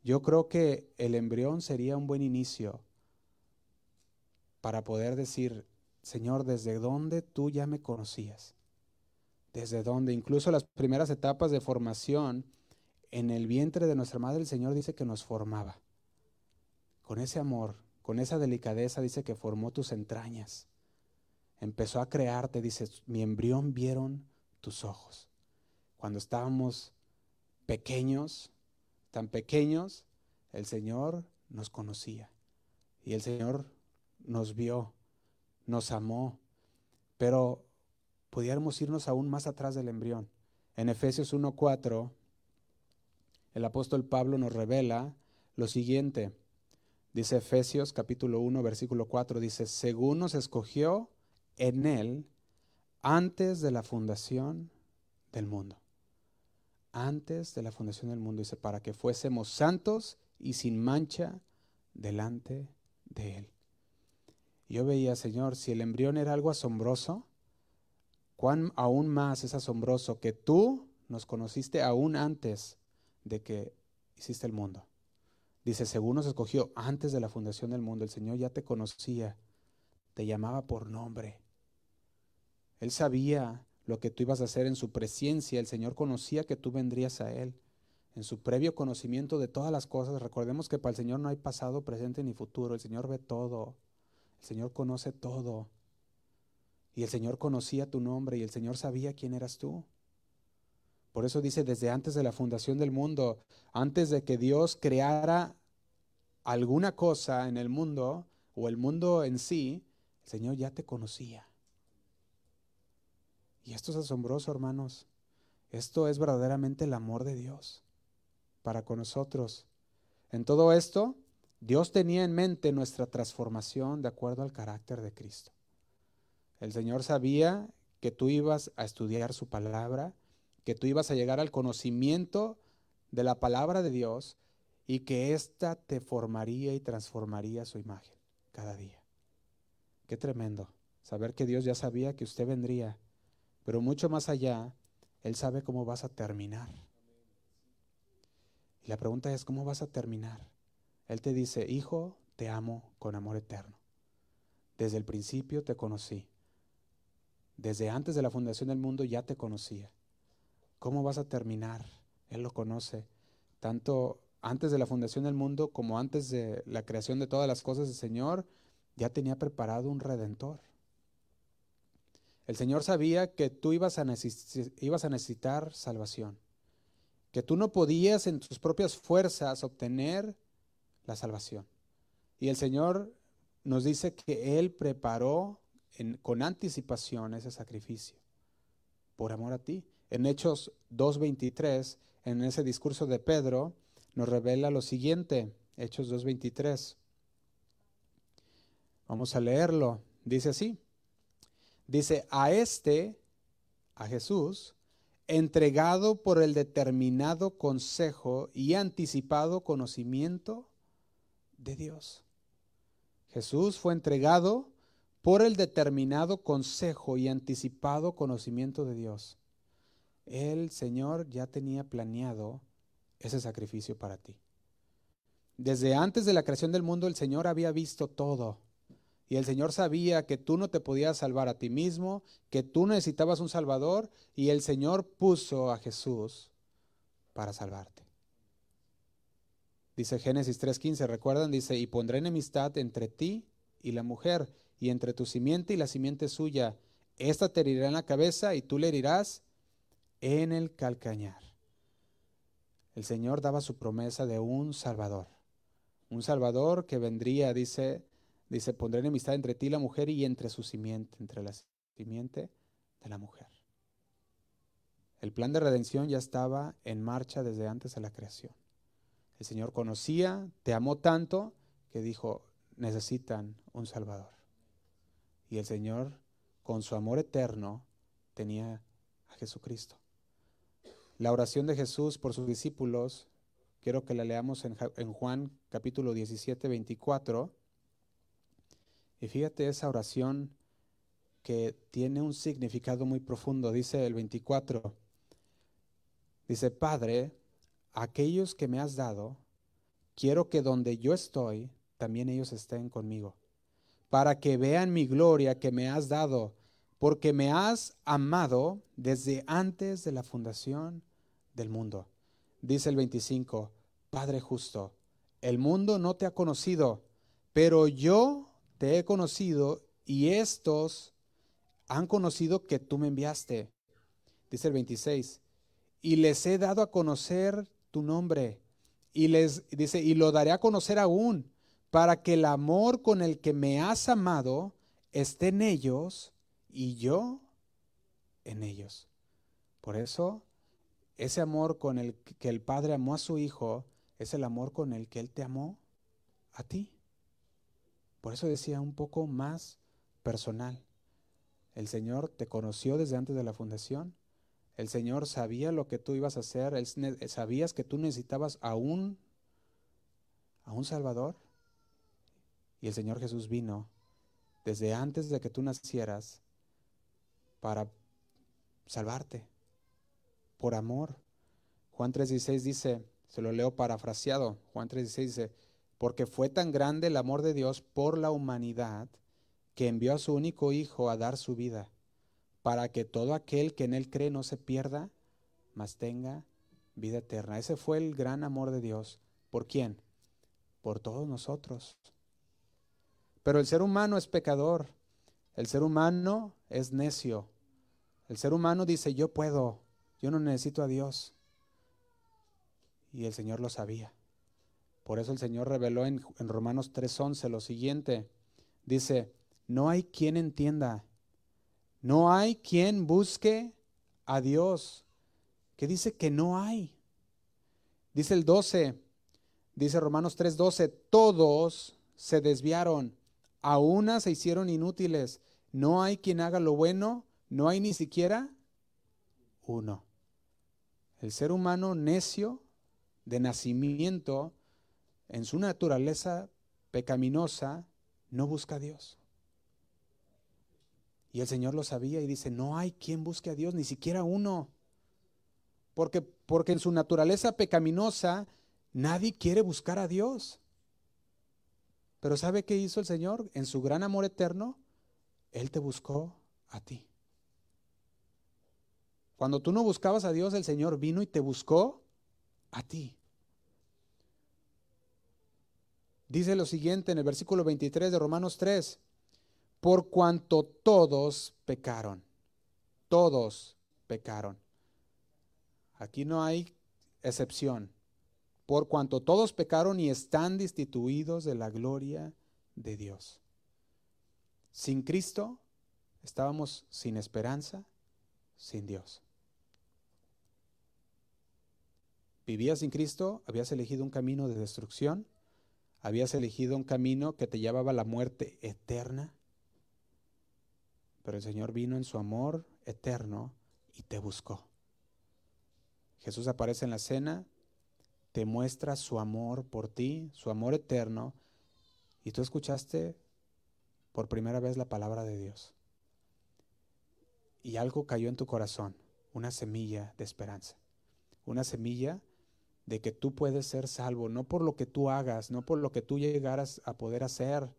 Yo creo que el embrión sería un buen inicio para poder decir, Señor, ¿desde dónde tú ya me conocías? ¿Desde dónde? Incluso las primeras etapas de formación en el vientre de nuestra madre, el Señor dice que nos formaba. Con ese amor, con esa delicadeza, dice que formó tus entrañas. Empezó a crearte, dice, mi embrión vieron tus ojos cuando estábamos pequeños, tan pequeños, el Señor nos conocía y el Señor nos vio, nos amó, pero pudiéramos irnos aún más atrás del embrión. En Efesios 1.4, el apóstol Pablo nos revela lo siguiente. Dice Efesios capítulo 1, versículo 4, dice, según nos escogió en él antes de la fundación del mundo antes de la fundación del mundo, dice, para que fuésemos santos y sin mancha delante de Él. Yo veía, Señor, si el embrión era algo asombroso, cuán aún más es asombroso que tú nos conociste aún antes de que hiciste el mundo. Dice, según nos escogió antes de la fundación del mundo, el Señor ya te conocía, te llamaba por nombre. Él sabía lo que tú ibas a hacer en su presencia. El Señor conocía que tú vendrías a Él. En su previo conocimiento de todas las cosas, recordemos que para el Señor no hay pasado, presente ni futuro. El Señor ve todo. El Señor conoce todo. Y el Señor conocía tu nombre y el Señor sabía quién eras tú. Por eso dice, desde antes de la fundación del mundo, antes de que Dios creara alguna cosa en el mundo o el mundo en sí, el Señor ya te conocía. Y esto es asombroso, hermanos. Esto es verdaderamente el amor de Dios para con nosotros. En todo esto, Dios tenía en mente nuestra transformación de acuerdo al carácter de Cristo. El Señor sabía que tú ibas a estudiar su palabra, que tú ibas a llegar al conocimiento de la palabra de Dios y que ésta te formaría y transformaría su imagen cada día. Qué tremendo saber que Dios ya sabía que usted vendría pero mucho más allá, Él sabe cómo vas a terminar. Y la pregunta es, ¿cómo vas a terminar? Él te dice, hijo, te amo con amor eterno. Desde el principio te conocí. Desde antes de la fundación del mundo ya te conocía. ¿Cómo vas a terminar? Él lo conoce. Tanto antes de la fundación del mundo como antes de la creación de todas las cosas, el Señor ya tenía preparado un redentor. El Señor sabía que tú ibas a, ibas a necesitar salvación, que tú no podías en tus propias fuerzas obtener la salvación. Y el Señor nos dice que Él preparó con anticipación ese sacrificio por amor a ti. En Hechos 2.23, en ese discurso de Pedro, nos revela lo siguiente, Hechos 2.23. Vamos a leerlo. Dice así. Dice, a este, a Jesús, entregado por el determinado consejo y anticipado conocimiento de Dios. Jesús fue entregado por el determinado consejo y anticipado conocimiento de Dios. El Señor ya tenía planeado ese sacrificio para ti. Desde antes de la creación del mundo el Señor había visto todo. Y el Señor sabía que tú no te podías salvar a ti mismo, que tú necesitabas un Salvador, y el Señor puso a Jesús para salvarte. Dice Génesis 3:15, ¿recuerdan? Dice, y pondré enemistad entre ti y la mujer, y entre tu simiente y la simiente suya. Esta te herirá en la cabeza y tú le herirás en el calcañar. El Señor daba su promesa de un Salvador. Un Salvador que vendría, dice, Dice, pondré enemistad entre ti y la mujer y entre su simiente, entre la simiente de la mujer. El plan de redención ya estaba en marcha desde antes de la creación. El Señor conocía, te amó tanto que dijo, necesitan un Salvador. Y el Señor, con su amor eterno, tenía a Jesucristo. La oración de Jesús por sus discípulos, quiero que la leamos en, Juan capítulo 17, 24 y fíjate esa oración que tiene un significado muy profundo. Dice el 24, dice, Padre, aquellos que me has dado, quiero que donde yo estoy, también ellos estén conmigo, para que vean mi gloria que me has dado, porque me has amado desde antes de la fundación del mundo. Dice el 25, Padre justo, el mundo no te ha conocido, pero yo te he conocido y estos han conocido que tú me enviaste. Dice el 26, y les he dado a conocer tu nombre. Y les dice, y lo daré a conocer aún, para que el amor con el que me has amado esté en ellos y yo en ellos. Por eso, ese amor con el que el Padre amó a su Hijo es el amor con el que Él te amó a ti. Por eso decía un poco más personal. El Señor te conoció desde antes de la fundación. El Señor sabía lo que tú ibas a hacer. Él, sabías que tú necesitabas a un, a un Salvador. Y el Señor Jesús vino desde antes de que tú nacieras para salvarte por amor. Juan 3:16 dice, se lo leo parafraseado, Juan 3:16 dice, porque fue tan grande el amor de Dios por la humanidad que envió a su único Hijo a dar su vida, para que todo aquel que en Él cree no se pierda, mas tenga vida eterna. Ese fue el gran amor de Dios. ¿Por quién? Por todos nosotros. Pero el ser humano es pecador. El ser humano es necio. El ser humano dice, yo puedo, yo no necesito a Dios. Y el Señor lo sabía. Por eso el Señor reveló en, Romanos 3:11 lo siguiente. Dice, no hay quien entienda, no hay quien busque a Dios. Que dice que no hay. Dice el 12, dice Romanos 3:12, todos se desviaron, a una se hicieron inútiles. No hay quien haga lo bueno, no hay ni siquiera uno. El ser humano necio de nacimiento en su naturaleza pecaminosa, no busca a Dios. Y el Señor lo sabía y dice, no hay quien busque a Dios, ni siquiera uno. Porque, porque en su naturaleza pecaminosa nadie quiere buscar a Dios. Pero ¿sabe qué hizo el Señor? En su gran amor eterno, Él te buscó a ti. Cuando tú no buscabas a Dios, el Señor vino y te buscó a ti. Dice lo siguiente en el versículo 23 de Romanos 3, por cuanto todos pecaron. todos pecaron. Aquí no hay excepción. Por cuanto todos pecaron y están destituidos de la gloria de Dios. Sin Cristo estábamos sin esperanza, sin Dios. Vivías sin Cristo, habías elegido un camino de destrucción, habías elegido un camino que te llevaba a la muerte eterna, pero el Señor vino en su amor eterno y te buscó. Jesús aparece en la cena, te muestra su amor por ti, su amor eterno, y tú escuchaste por primera vez la palabra de Dios. Y algo cayó en tu corazón, una semilla de esperanza, una semilla de que tú puedes ser salvo, no por lo que tú hagas, no por lo que tú llegaras a poder hacer,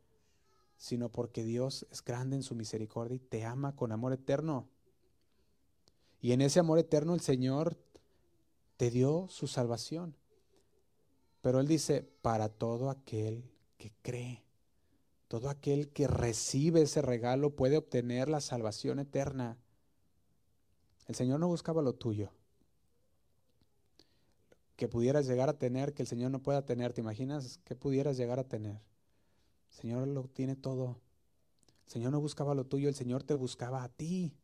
sino porque Dios es grande en su misericordia y te ama con amor eterno. Y en ese amor eterno el Señor te dio su salvación. Pero Él dice, para todo aquel que cree, todo aquel que recibe ese regalo puede obtener la salvación eterna. El Señor no buscaba lo tuyo que pudieras llegar a tener que el Señor no pueda tener. ¿Te imaginas qué pudieras llegar a tener? El Señor lo tiene todo. El Señor no buscaba lo tuyo, el Señor te buscaba a ti.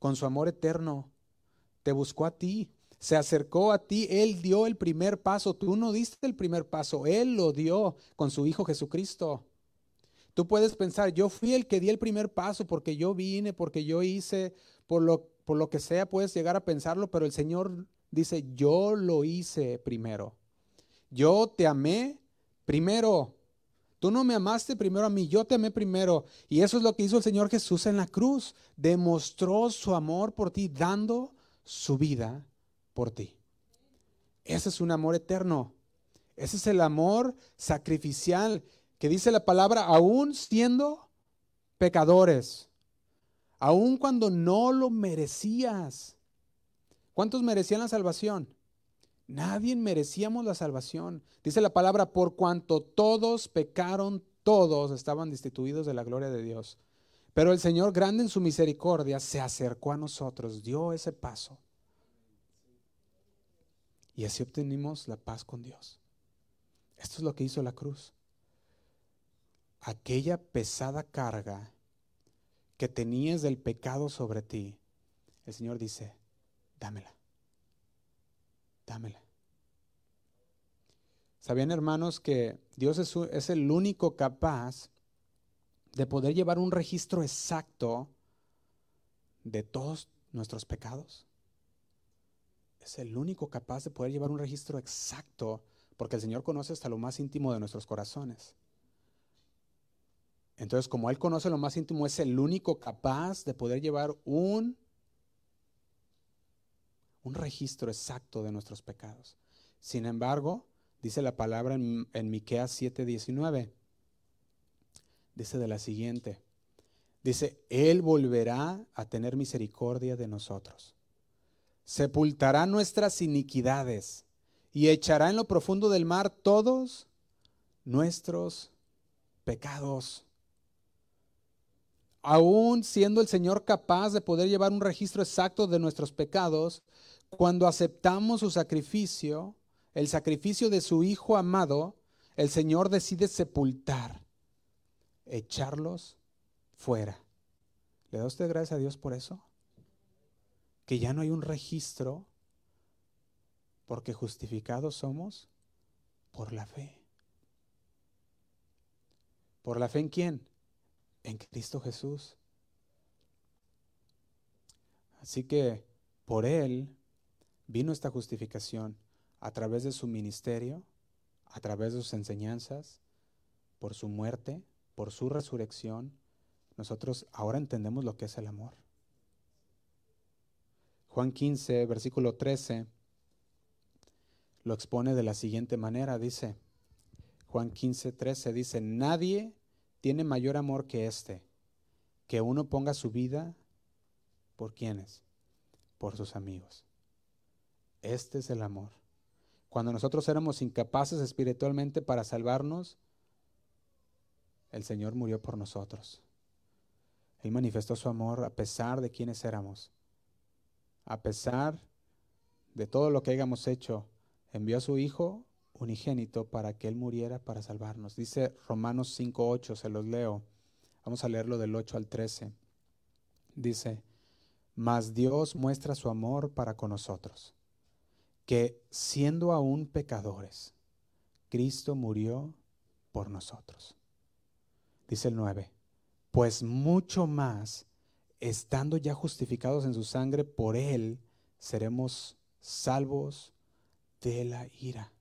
Con su amor eterno, te buscó a ti. Se acercó a ti, Él dio el primer paso. Tú no diste el primer paso, Él lo dio con su Hijo Jesucristo. Tú puedes pensar, yo fui el que di el primer paso porque yo vine, porque yo hice, por lo, por lo que sea, puedes llegar a pensarlo, pero el Señor dice, yo lo hice primero. Yo te amé primero. Tú no me amaste primero a mí, yo te amé primero. Y eso es lo que hizo el Señor Jesús en la cruz. Demostró su amor por ti, dando su vida por ti. Ese es un amor eterno. Ese es el amor sacrificial que dice la palabra, aún siendo pecadores, aún cuando no lo merecías. ¿Cuántos merecían la salvación? Nadie merecíamos la salvación. Dice la palabra, por cuanto todos pecaron, todos estaban destituidos de la gloria de Dios. Pero el Señor, grande en su misericordia, se acercó a nosotros, dio ese paso. Y así obtenimos la paz con Dios. Esto es lo que hizo la cruz. Aquella pesada carga que tenías del pecado sobre ti, el Señor dice, dámela. Dámela. ¿Sabían hermanos que Dios es, es, el único capaz de poder llevar un registro exacto de todos nuestros pecados? Es el único capaz de poder llevar un registro exacto porque el Señor conoce hasta lo más íntimo de nuestros corazones. Entonces, como Él conoce lo más íntimo, es el único capaz de poder llevar un un registro exacto de nuestros pecados. Sin embargo, dice la palabra en, en Miqueas 7:19, dice de la siguiente, dice, Él volverá a tener misericordia de nosotros, sepultará nuestras iniquidades y echará en lo profundo del mar todos nuestros pecados. Aún siendo el Señor capaz de poder llevar un registro exacto de nuestros pecados, cuando aceptamos su sacrificio, el sacrificio de su Hijo amado, el Señor decide sepultar, echarlos fuera. ¿Le da usted gracias a Dios por eso? Que ya no hay un registro, porque justificados somos por la fe. ¿Por la fe en quién? En Cristo Jesús. Así que por Él vino esta justificación a través de su ministerio, a través de sus enseñanzas, por su muerte, por su resurrección. Nosotros ahora entendemos lo que es el amor. Juan 15, versículo 13, lo expone de la siguiente manera, dice, Juan 15, 13 dice, nadie tiene mayor amor que este, que uno ponga su vida por quienes, por sus amigos. Este es el amor. Cuando nosotros éramos incapaces espiritualmente para salvarnos, el Señor murió por nosotros. Él manifestó su amor a pesar de quienes éramos. A pesar de todo lo que hayamos hecho, envió a su Hijo unigénito para que Él muriera para salvarnos. Dice Romanos 5.8, se los leo. Vamos a leerlo del 8 al 13. Dice, mas Dios muestra su amor para con nosotros, que siendo aún pecadores, Cristo murió por nosotros. Dice el 9, pues mucho más, estando ya justificados en su sangre, por Él seremos salvos de la ira.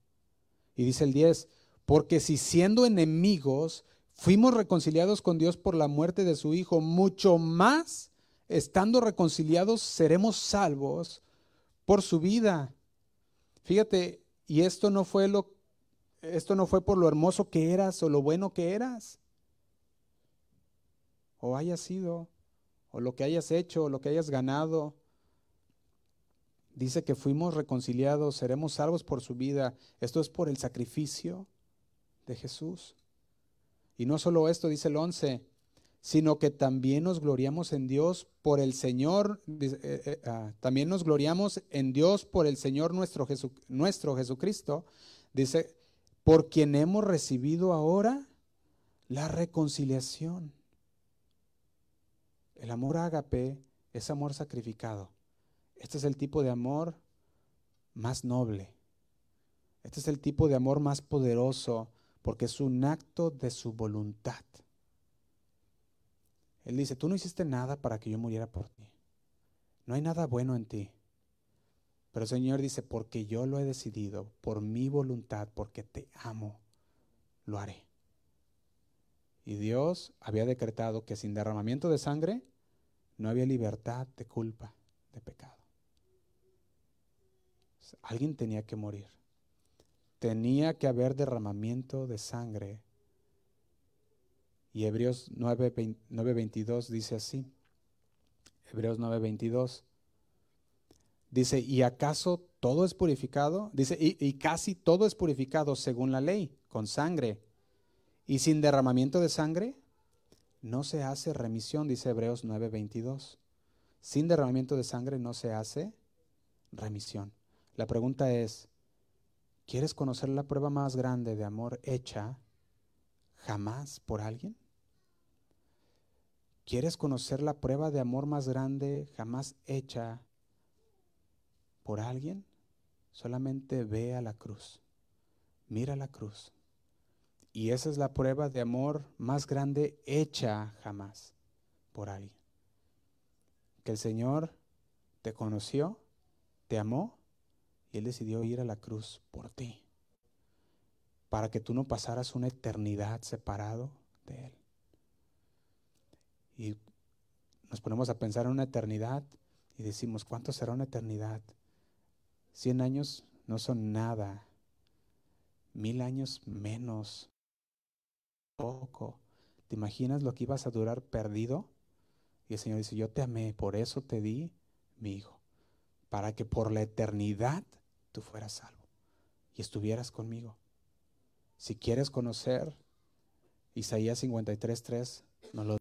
Y dice el 10, porque si siendo enemigos fuimos reconciliados con Dios por la muerte de su Hijo, mucho más, estando reconciliados, seremos salvos por su vida. Fíjate, y esto no fue lo esto no fue por lo hermoso que eras o lo bueno que eras. O hayas sido, o lo que hayas hecho, o lo que hayas ganado. Dice que fuimos reconciliados, seremos salvos por su vida. Esto es por el sacrificio de Jesús. Y no solo esto, dice el 11, sino que también nos gloriamos en Dios por el Señor, eh, eh, ah, también nos gloriamos en Dios por el Señor nuestro, nuestro Jesucristo, dice, por quien hemos recibido ahora la reconciliación. El amor ágape es amor sacrificado. Este es el tipo de amor más noble. Este es el tipo de amor más poderoso porque es un acto de su voluntad. Él dice, tú no hiciste nada para que yo muriera por ti. No hay nada bueno en ti. Pero el Señor dice, porque yo lo he decidido, por mi voluntad, porque te amo, lo haré. Y Dios había decretado que sin derramamiento de sangre no había libertad de culpa, de pecado. Alguien tenía que morir. Tenía que haber derramamiento de sangre. Y Hebreos 9:22 dice así. Hebreos 9:22 dice, ¿y acaso todo es purificado? Dice, y, y casi todo es purificado según la ley, con sangre. Y sin derramamiento de sangre, no se hace remisión, dice Hebreos 9:22. Sin derramamiento de sangre no se hace remisión. La pregunta es, ¿quieres conocer la prueba más grande de amor hecha jamás por alguien? ¿Quieres conocer la prueba de amor más grande jamás hecha por alguien? Solamente ve a la cruz. Mira la cruz. Y esa es la prueba de amor más grande hecha jamás por alguien. Que el Señor te conoció, te amó y Él decidió ir a la cruz por ti, para que tú no pasaras una eternidad separado de Él. Y nos ponemos a pensar en una eternidad y decimos, ¿cuánto será una eternidad? Cien años no son nada, mil años menos, poco. ¿Te imaginas lo que ibas a durar perdido? Y el Señor dice, yo te amé, por eso te di mi hijo, para que por la eternidad tú fueras salvo y estuvieras conmigo. Si quieres conocer Isaías 53.3, nos lo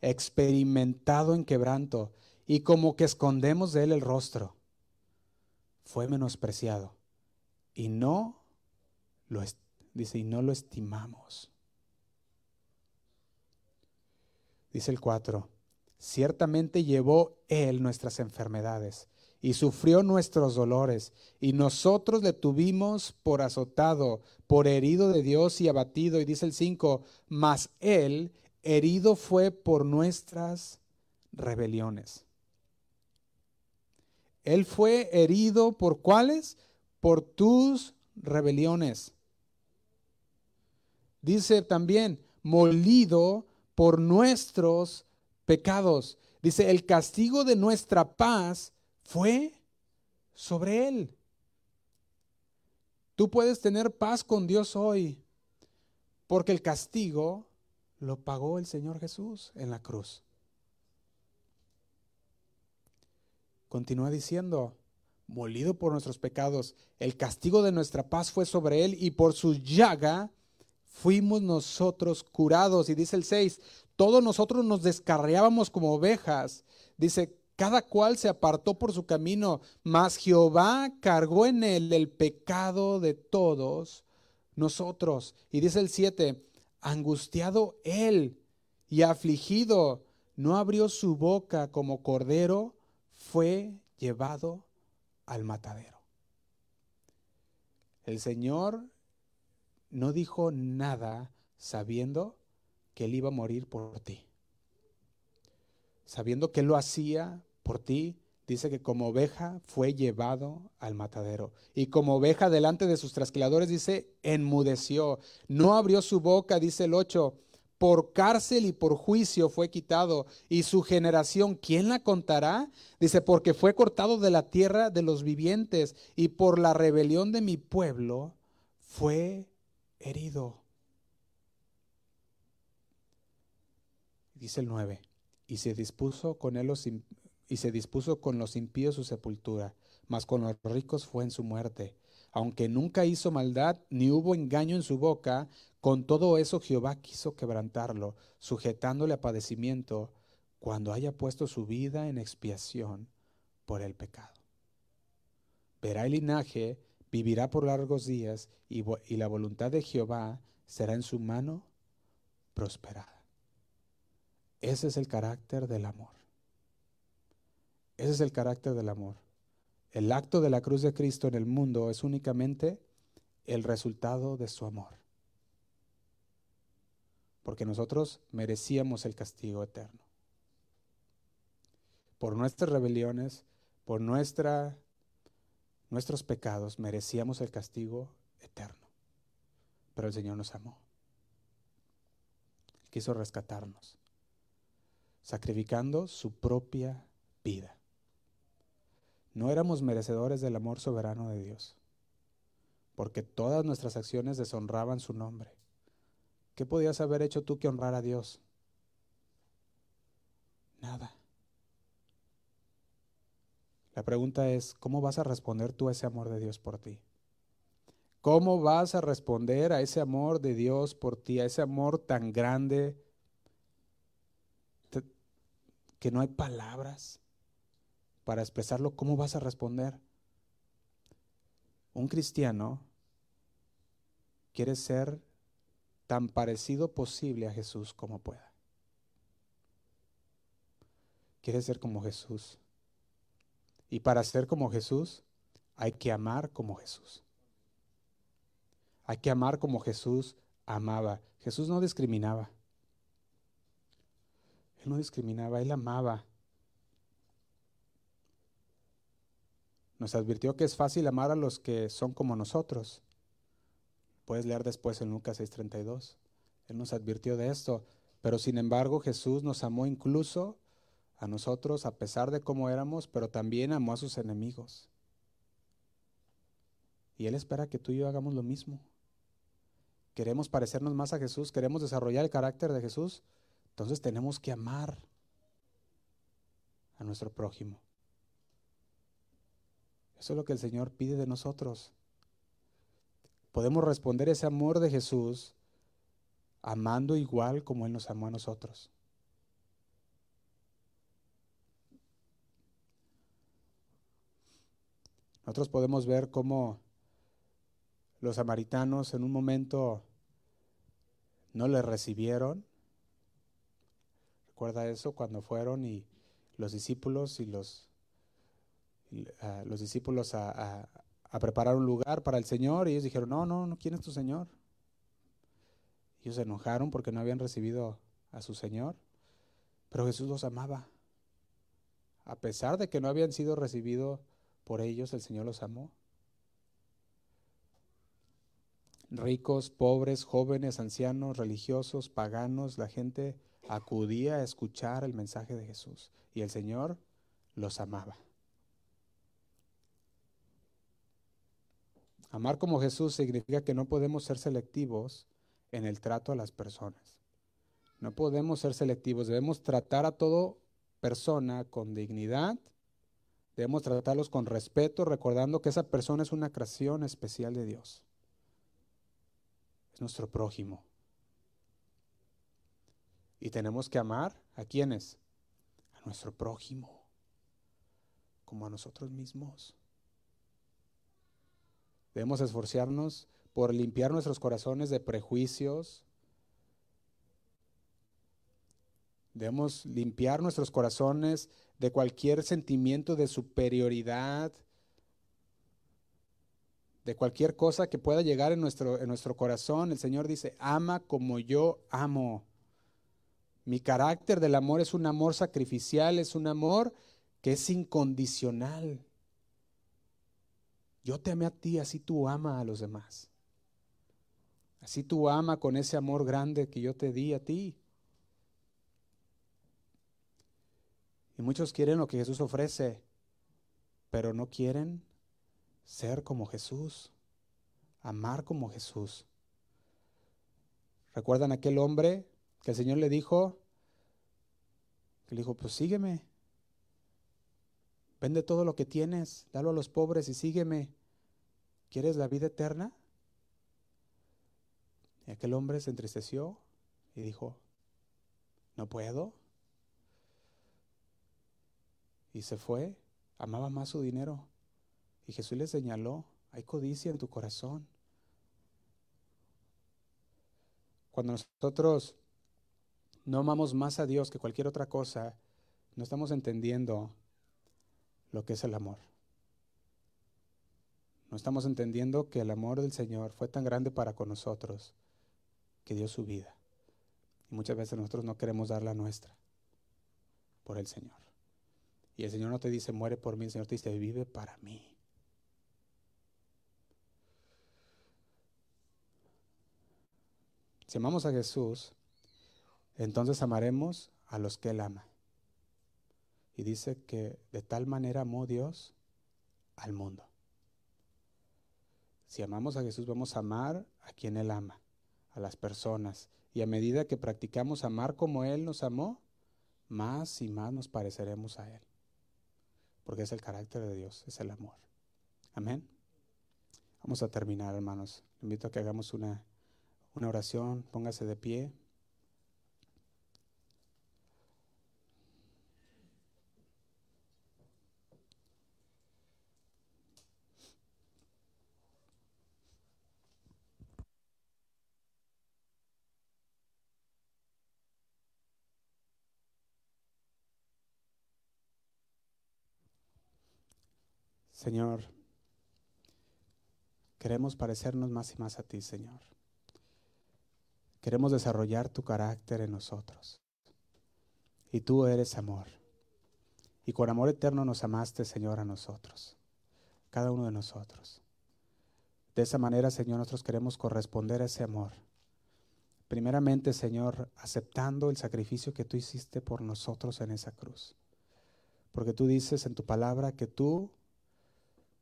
experimentado en quebranto y como que escondemos de él el rostro, fue menospreciado y no lo dice y no lo estimamos. Dice el 4, ciertamente llevó él nuestras enfermedades y sufrió nuestros dolores, y nosotros le tuvimos por azotado, por herido de Dios y abatido. Y dice el 5, mas él herido fue por nuestras rebeliones. Él fue herido por cuáles? por tus rebeliones. Dice también, molido por nuestros pecados. Dice, el castigo de nuestra paz fue sobre él. Tú puedes tener paz con Dios hoy, porque el castigo lo pagó el Señor Jesús en la cruz. continúa diciendo, molido por nuestros pecados, el castigo de nuestra paz fue sobre él y por su llaga fuimos nosotros curados. Y dice el 6, todos nosotros nos descarriábamos como ovejas. Dice, cada cual se apartó por su camino, mas Jehová cargó en él el pecado de todos nosotros. Y dice el 7, angustiado él y afligido, no abrió su boca como cordero, fue llevado al matadero. El Señor no dijo nada sabiendo que Él iba a morir por ti. Sabiendo que Él lo hacía por ti, dice que como oveja fue llevado al matadero. Y como oveja delante de sus trasquiladores, dice, enmudeció. No abrió su boca, dice el 8. Por cárcel y por juicio fue quitado. Y su generación, ¿quién la contará? Dice, porque fue cortado de la tierra de los vivientes. Y por la rebelión de mi pueblo fue herido. Dice el 9. Y se dispuso con él los y se dispuso con los impíos su sepultura, mas con los ricos fue en su muerte. Aunque nunca hizo maldad, ni hubo engaño en su boca, con todo eso Jehová quiso quebrantarlo, sujetándole a padecimiento, cuando haya puesto su vida en expiación por el pecado. Verá el linaje, vivirá por largos días, y, la voluntad de Jehová será en su mano prosperada. Ese es el carácter del amor. Ese es el carácter del amor. El acto de la cruz de Cristo en el mundo es únicamente el resultado de su amor. Porque nosotros merecíamos el castigo eterno. Por nuestras rebeliones, por nuestra, nuestros pecados, merecíamos el castigo eterno. Pero el Señor nos amó. Quiso rescatarnos, sacrificando su propia vida. No éramos merecedores del amor soberano de Dios, porque todas nuestras acciones deshonraban su nombre. ¿Qué podías haber hecho tú que honrar a Dios? Nada. La pregunta es, ¿cómo vas a responder tú a ese amor de Dios por ti? ¿Cómo vas a responder a ese amor de Dios por ti, a ese amor tan grande que no hay palabras? Para expresarlo, ¿cómo vas a responder? Un cristiano quiere ser tan parecido posible a Jesús como pueda. Quiere ser como Jesús. Y para ser como Jesús hay que amar como Jesús. Hay que amar como Jesús amaba. Jesús no discriminaba. Él no discriminaba, él amaba. Nos advirtió que es fácil amar a los que son como nosotros. Puedes leer después en Lucas 6:32. Él nos advirtió de esto. Pero sin embargo Jesús nos amó incluso a nosotros a pesar de cómo éramos, pero también amó a sus enemigos. Y Él espera que tú y yo hagamos lo mismo. Queremos parecernos más a Jesús, queremos desarrollar el carácter de Jesús, entonces tenemos que amar a nuestro prójimo. Eso es lo que el Señor pide de nosotros. Podemos responder ese amor de Jesús amando igual como Él nos amó a nosotros. Nosotros podemos ver cómo los samaritanos en un momento no le recibieron. ¿Recuerda eso cuando fueron y los discípulos y los los discípulos a, preparar un lugar para el Señor y ellos dijeron, no, no, no, ¿quién es tu Señor? Ellos se enojaron porque no habían recibido a su Señor, pero Jesús los amaba. A pesar de que no habían sido recibidos por ellos, el Señor los amó. Ricos, pobres, jóvenes, ancianos, religiosos, paganos, la gente acudía a escuchar el mensaje de Jesús y el Señor los amaba. Amar como Jesús significa que no podemos ser selectivos en el trato a las personas. No podemos ser selectivos, debemos tratar a toda persona con dignidad, Debemos tratarlos con respeto, recordando que esa persona es una creación especial de Dios. Es nuestro prójimo. Y tenemos que amar a quienes? A nuestro prójimo, como a nosotros mismos. Debemos esforzarnos por limpiar nuestros corazones de prejuicios. Debemos limpiar nuestros corazones de cualquier sentimiento de superioridad, de cualquier cosa que pueda llegar en nuestro, en nuestro corazón. El Señor dice, ama como yo amo. Mi carácter del amor es un amor sacrificial, es un amor que es incondicional. Yo te amé a ti, así tú ama a los demás. Así tú ama con ese amor grande que yo te di a ti. Y muchos quieren lo que Jesús ofrece, pero no quieren ser como Jesús, amar como Jesús. ¿Recuerdan aquel hombre que el Señor le dijo, que le dijo, pues sígueme, vende todo lo que tienes, dalo a los pobres y sígueme. ¿Quieres la vida eterna? Y aquel hombre se entristeció y dijo, no puedo. Y se fue, amaba más su dinero. Y Jesús le señaló, hay codicia en tu corazón. Cuando nosotros no amamos más a Dios que cualquier otra cosa, no estamos entendiendo lo que es el amor. No estamos entendiendo que el amor del Señor fue tan grande para con nosotros que dio su vida. Y muchas veces nosotros no queremos dar la nuestra por el Señor. Y el Señor no te dice, muere por mí, el Señor te dice, vive para mí. Si amamos a Jesús, entonces amaremos a los que Él ama. Y dice que de tal manera amó Dios al mundo. Si amamos a Jesús, vamos a amar a quien Él ama, a las personas. Y a medida que practicamos amar como Él nos amó, más y más nos pareceremos a Él. Porque es el carácter de Dios, es el amor. Amén. Vamos a terminar, hermanos. invito a que hagamos una, una oración. Póngase de pie. Señor, queremos parecernos más y más a ti, Señor. Queremos desarrollar tu carácter en nosotros. Y tú eres amor. Y con amor eterno nos amaste, Señor, a nosotros, cada uno de nosotros. De esa manera, Señor, nosotros queremos corresponder a ese amor. Primeramente, Señor, aceptando el sacrificio que tú hiciste por nosotros en esa cruz. Porque tú dices en tu palabra que tú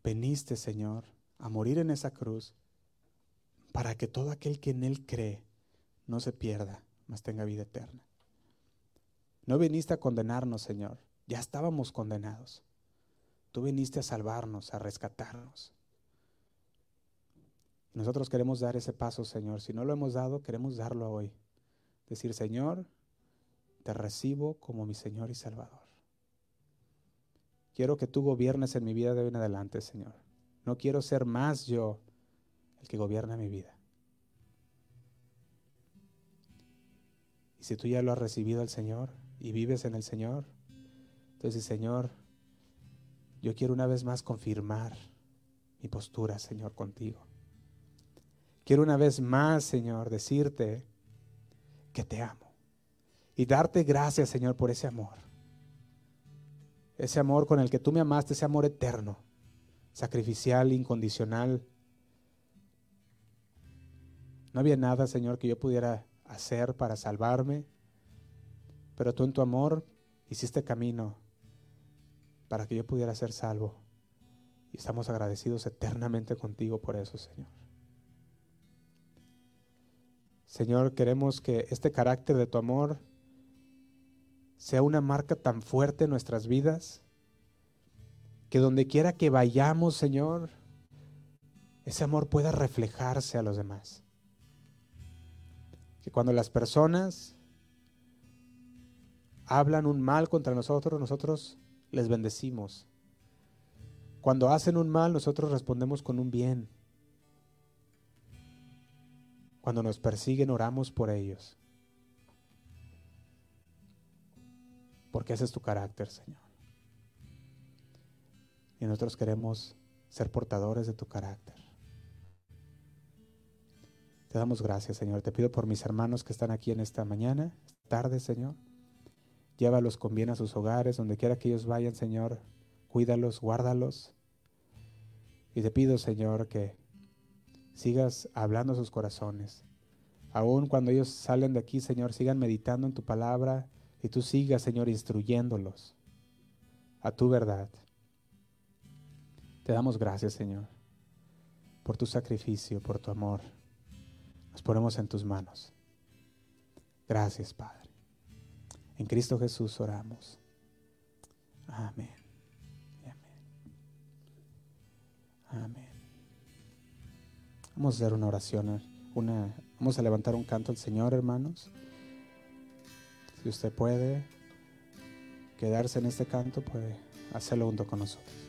veniste, Señor, a morir en esa cruz para que todo aquel que en Él cree no se pierda, mas tenga vida eterna. No viniste a condenarnos, Señor, ya estábamos condenados. Tú viniste a salvarnos, a rescatarnos. Nosotros queremos dar ese paso, Señor. Si no lo hemos dado, queremos darlo hoy. Decir, Señor, te recibo como mi Señor y Salvador. Quiero que tú gobiernes en mi vida de hoy en adelante, Señor. No quiero ser más yo el que gobierna mi vida. Y si tú ya lo has recibido al Señor y vives en el Señor, entonces, Señor, yo quiero una vez más confirmar mi postura, Señor, contigo. Quiero una vez más, Señor, decirte que te amo y darte gracias, Señor, por ese amor ese amor con el que tú me amaste, ese amor eterno, sacrificial, incondicional. No había nada, Señor, que yo pudiera hacer para salvarme, pero tú en tu amor hiciste camino para que yo pudiera ser salvo. Y estamos agradecidos eternamente contigo por eso, Señor. Señor, queremos que este carácter de tu amor sea una marca tan fuerte en nuestras vidas que donde quiera que vayamos, Señor, ese amor pueda reflejarse a los demás. Que cuando las personas hablan un mal contra nosotros, nosotros les bendecimos. Cuando hacen un mal, nosotros respondemos con un bien. Cuando nos persiguen, oramos por ellos. Porque ese es tu carácter, Señor. Y nosotros queremos ser portadores de tu carácter. Te damos gracias, Señor. Te pido por mis hermanos que están aquí en esta mañana, tarde, Señor. Llévalos con bien a sus hogares, donde quiera que ellos vayan, Señor. Cuídalos, guárdalos. Y te pido, Señor, que sigas hablando a sus corazones. Aún cuando ellos salen de aquí, Señor, sigan meditando en tu palabra y tú sigas, Señor, instruyéndolos a tu verdad. Te damos gracias, Señor, por tu sacrificio, por tu amor. Nos ponemos en tus manos. Gracias, Padre. En Cristo Jesús oramos. Amén. Amén. Amén. Vamos a hacer una oración, una, vamos a levantar un canto al Señor, hermanos. Si usted puede quedarse en este canto, puede hacerlo junto con nosotros.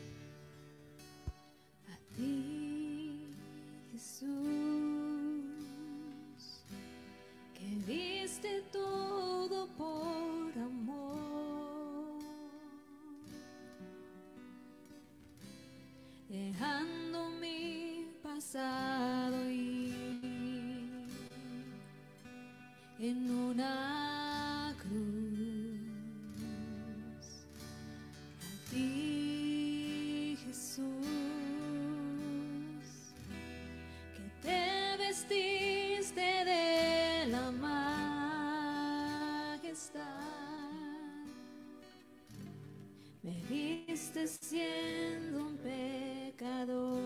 Siendo un pecador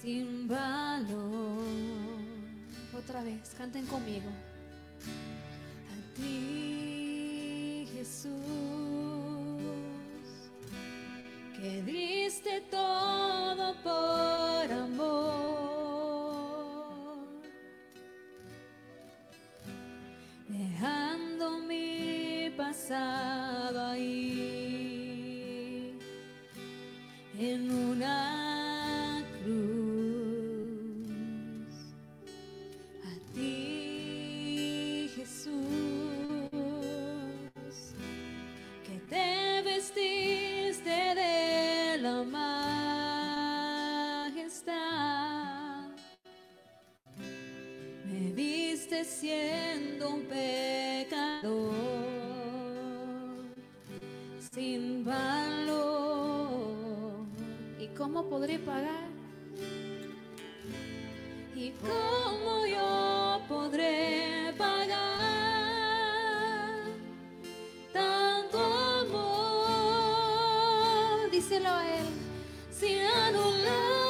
sin valor. Otra vez, canten conmigo. A ti, Jesús, que diste todo por amor, dejando mi pasado sin valor. ¿Y cómo podré pagar? ¿Y cómo yo podré pagar tanto amor? Díselo a él. Si anulaste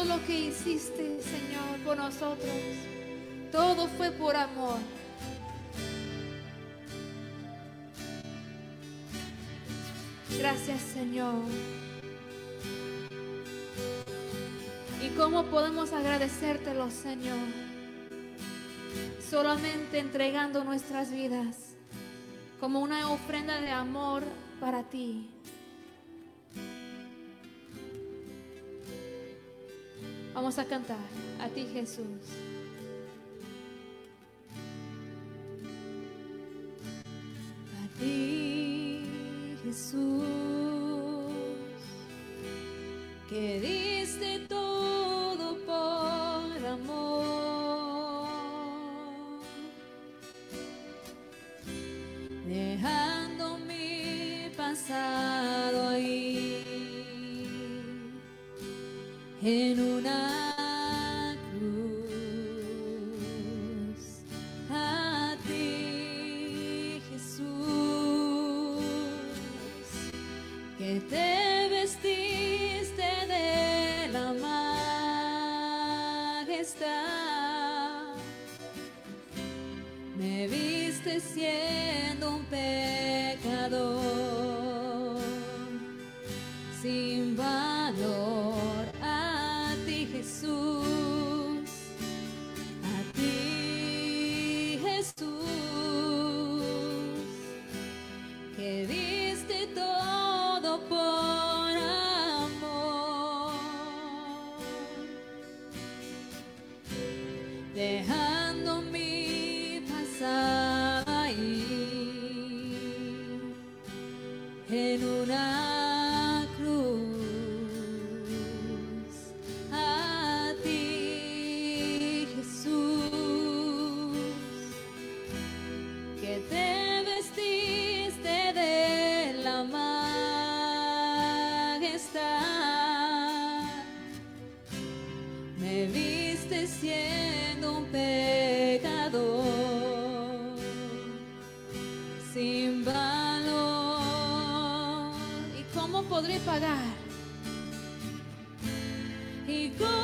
todo lo que hiciste, Señor, por nosotros, todo fue por amor. Gracias, Señor. ¿Y cómo podemos agradecértelo, Señor? Solamente entregando nuestras vidas como una ofrenda de amor para ti. Vamos a cantar a ti Jesús. A ti Jesús. Que 一个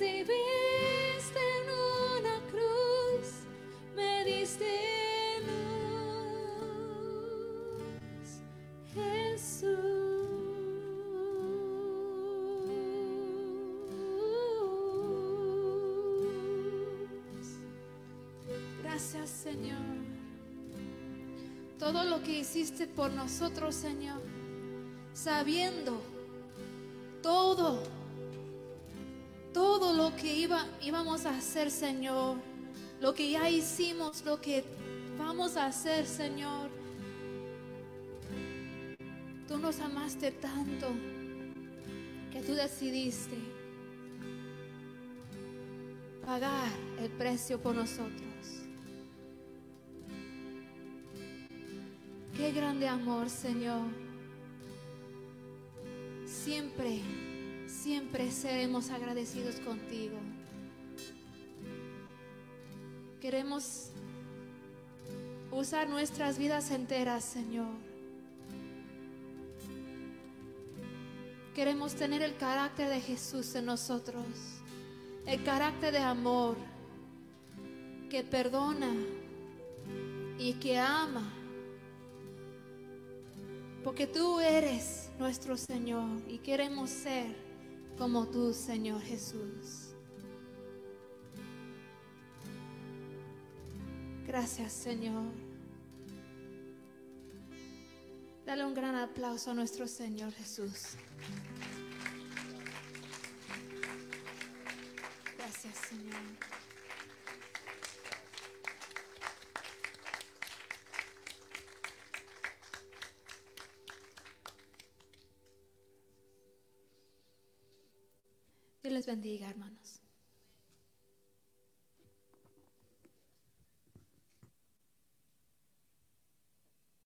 exhibiste en una cruz, me diste luz, Jesús. Gracias Señor, todo lo que hiciste por nosotros Señor, sabiendo íbamos a hacer, Señor, lo que ya hicimos, lo que vamos a hacer, Señor. Tú nos amaste tanto que tú decidiste pagar el precio por nosotros. Qué grande amor, Señor. Siempre, siempre seremos agradecidos contigo. Queremos usar nuestras vidas enteras, Señor. Queremos tener el carácter de Jesús en nosotros, el carácter de amor que perdona y que ama, porque tú eres nuestro Señor y queremos ser como tú, Señor Jesús. Gracias, Señor. Dale un gran aplauso a nuestro Señor Jesús. Gracias, Señor. Dios les bendiga, hermanos.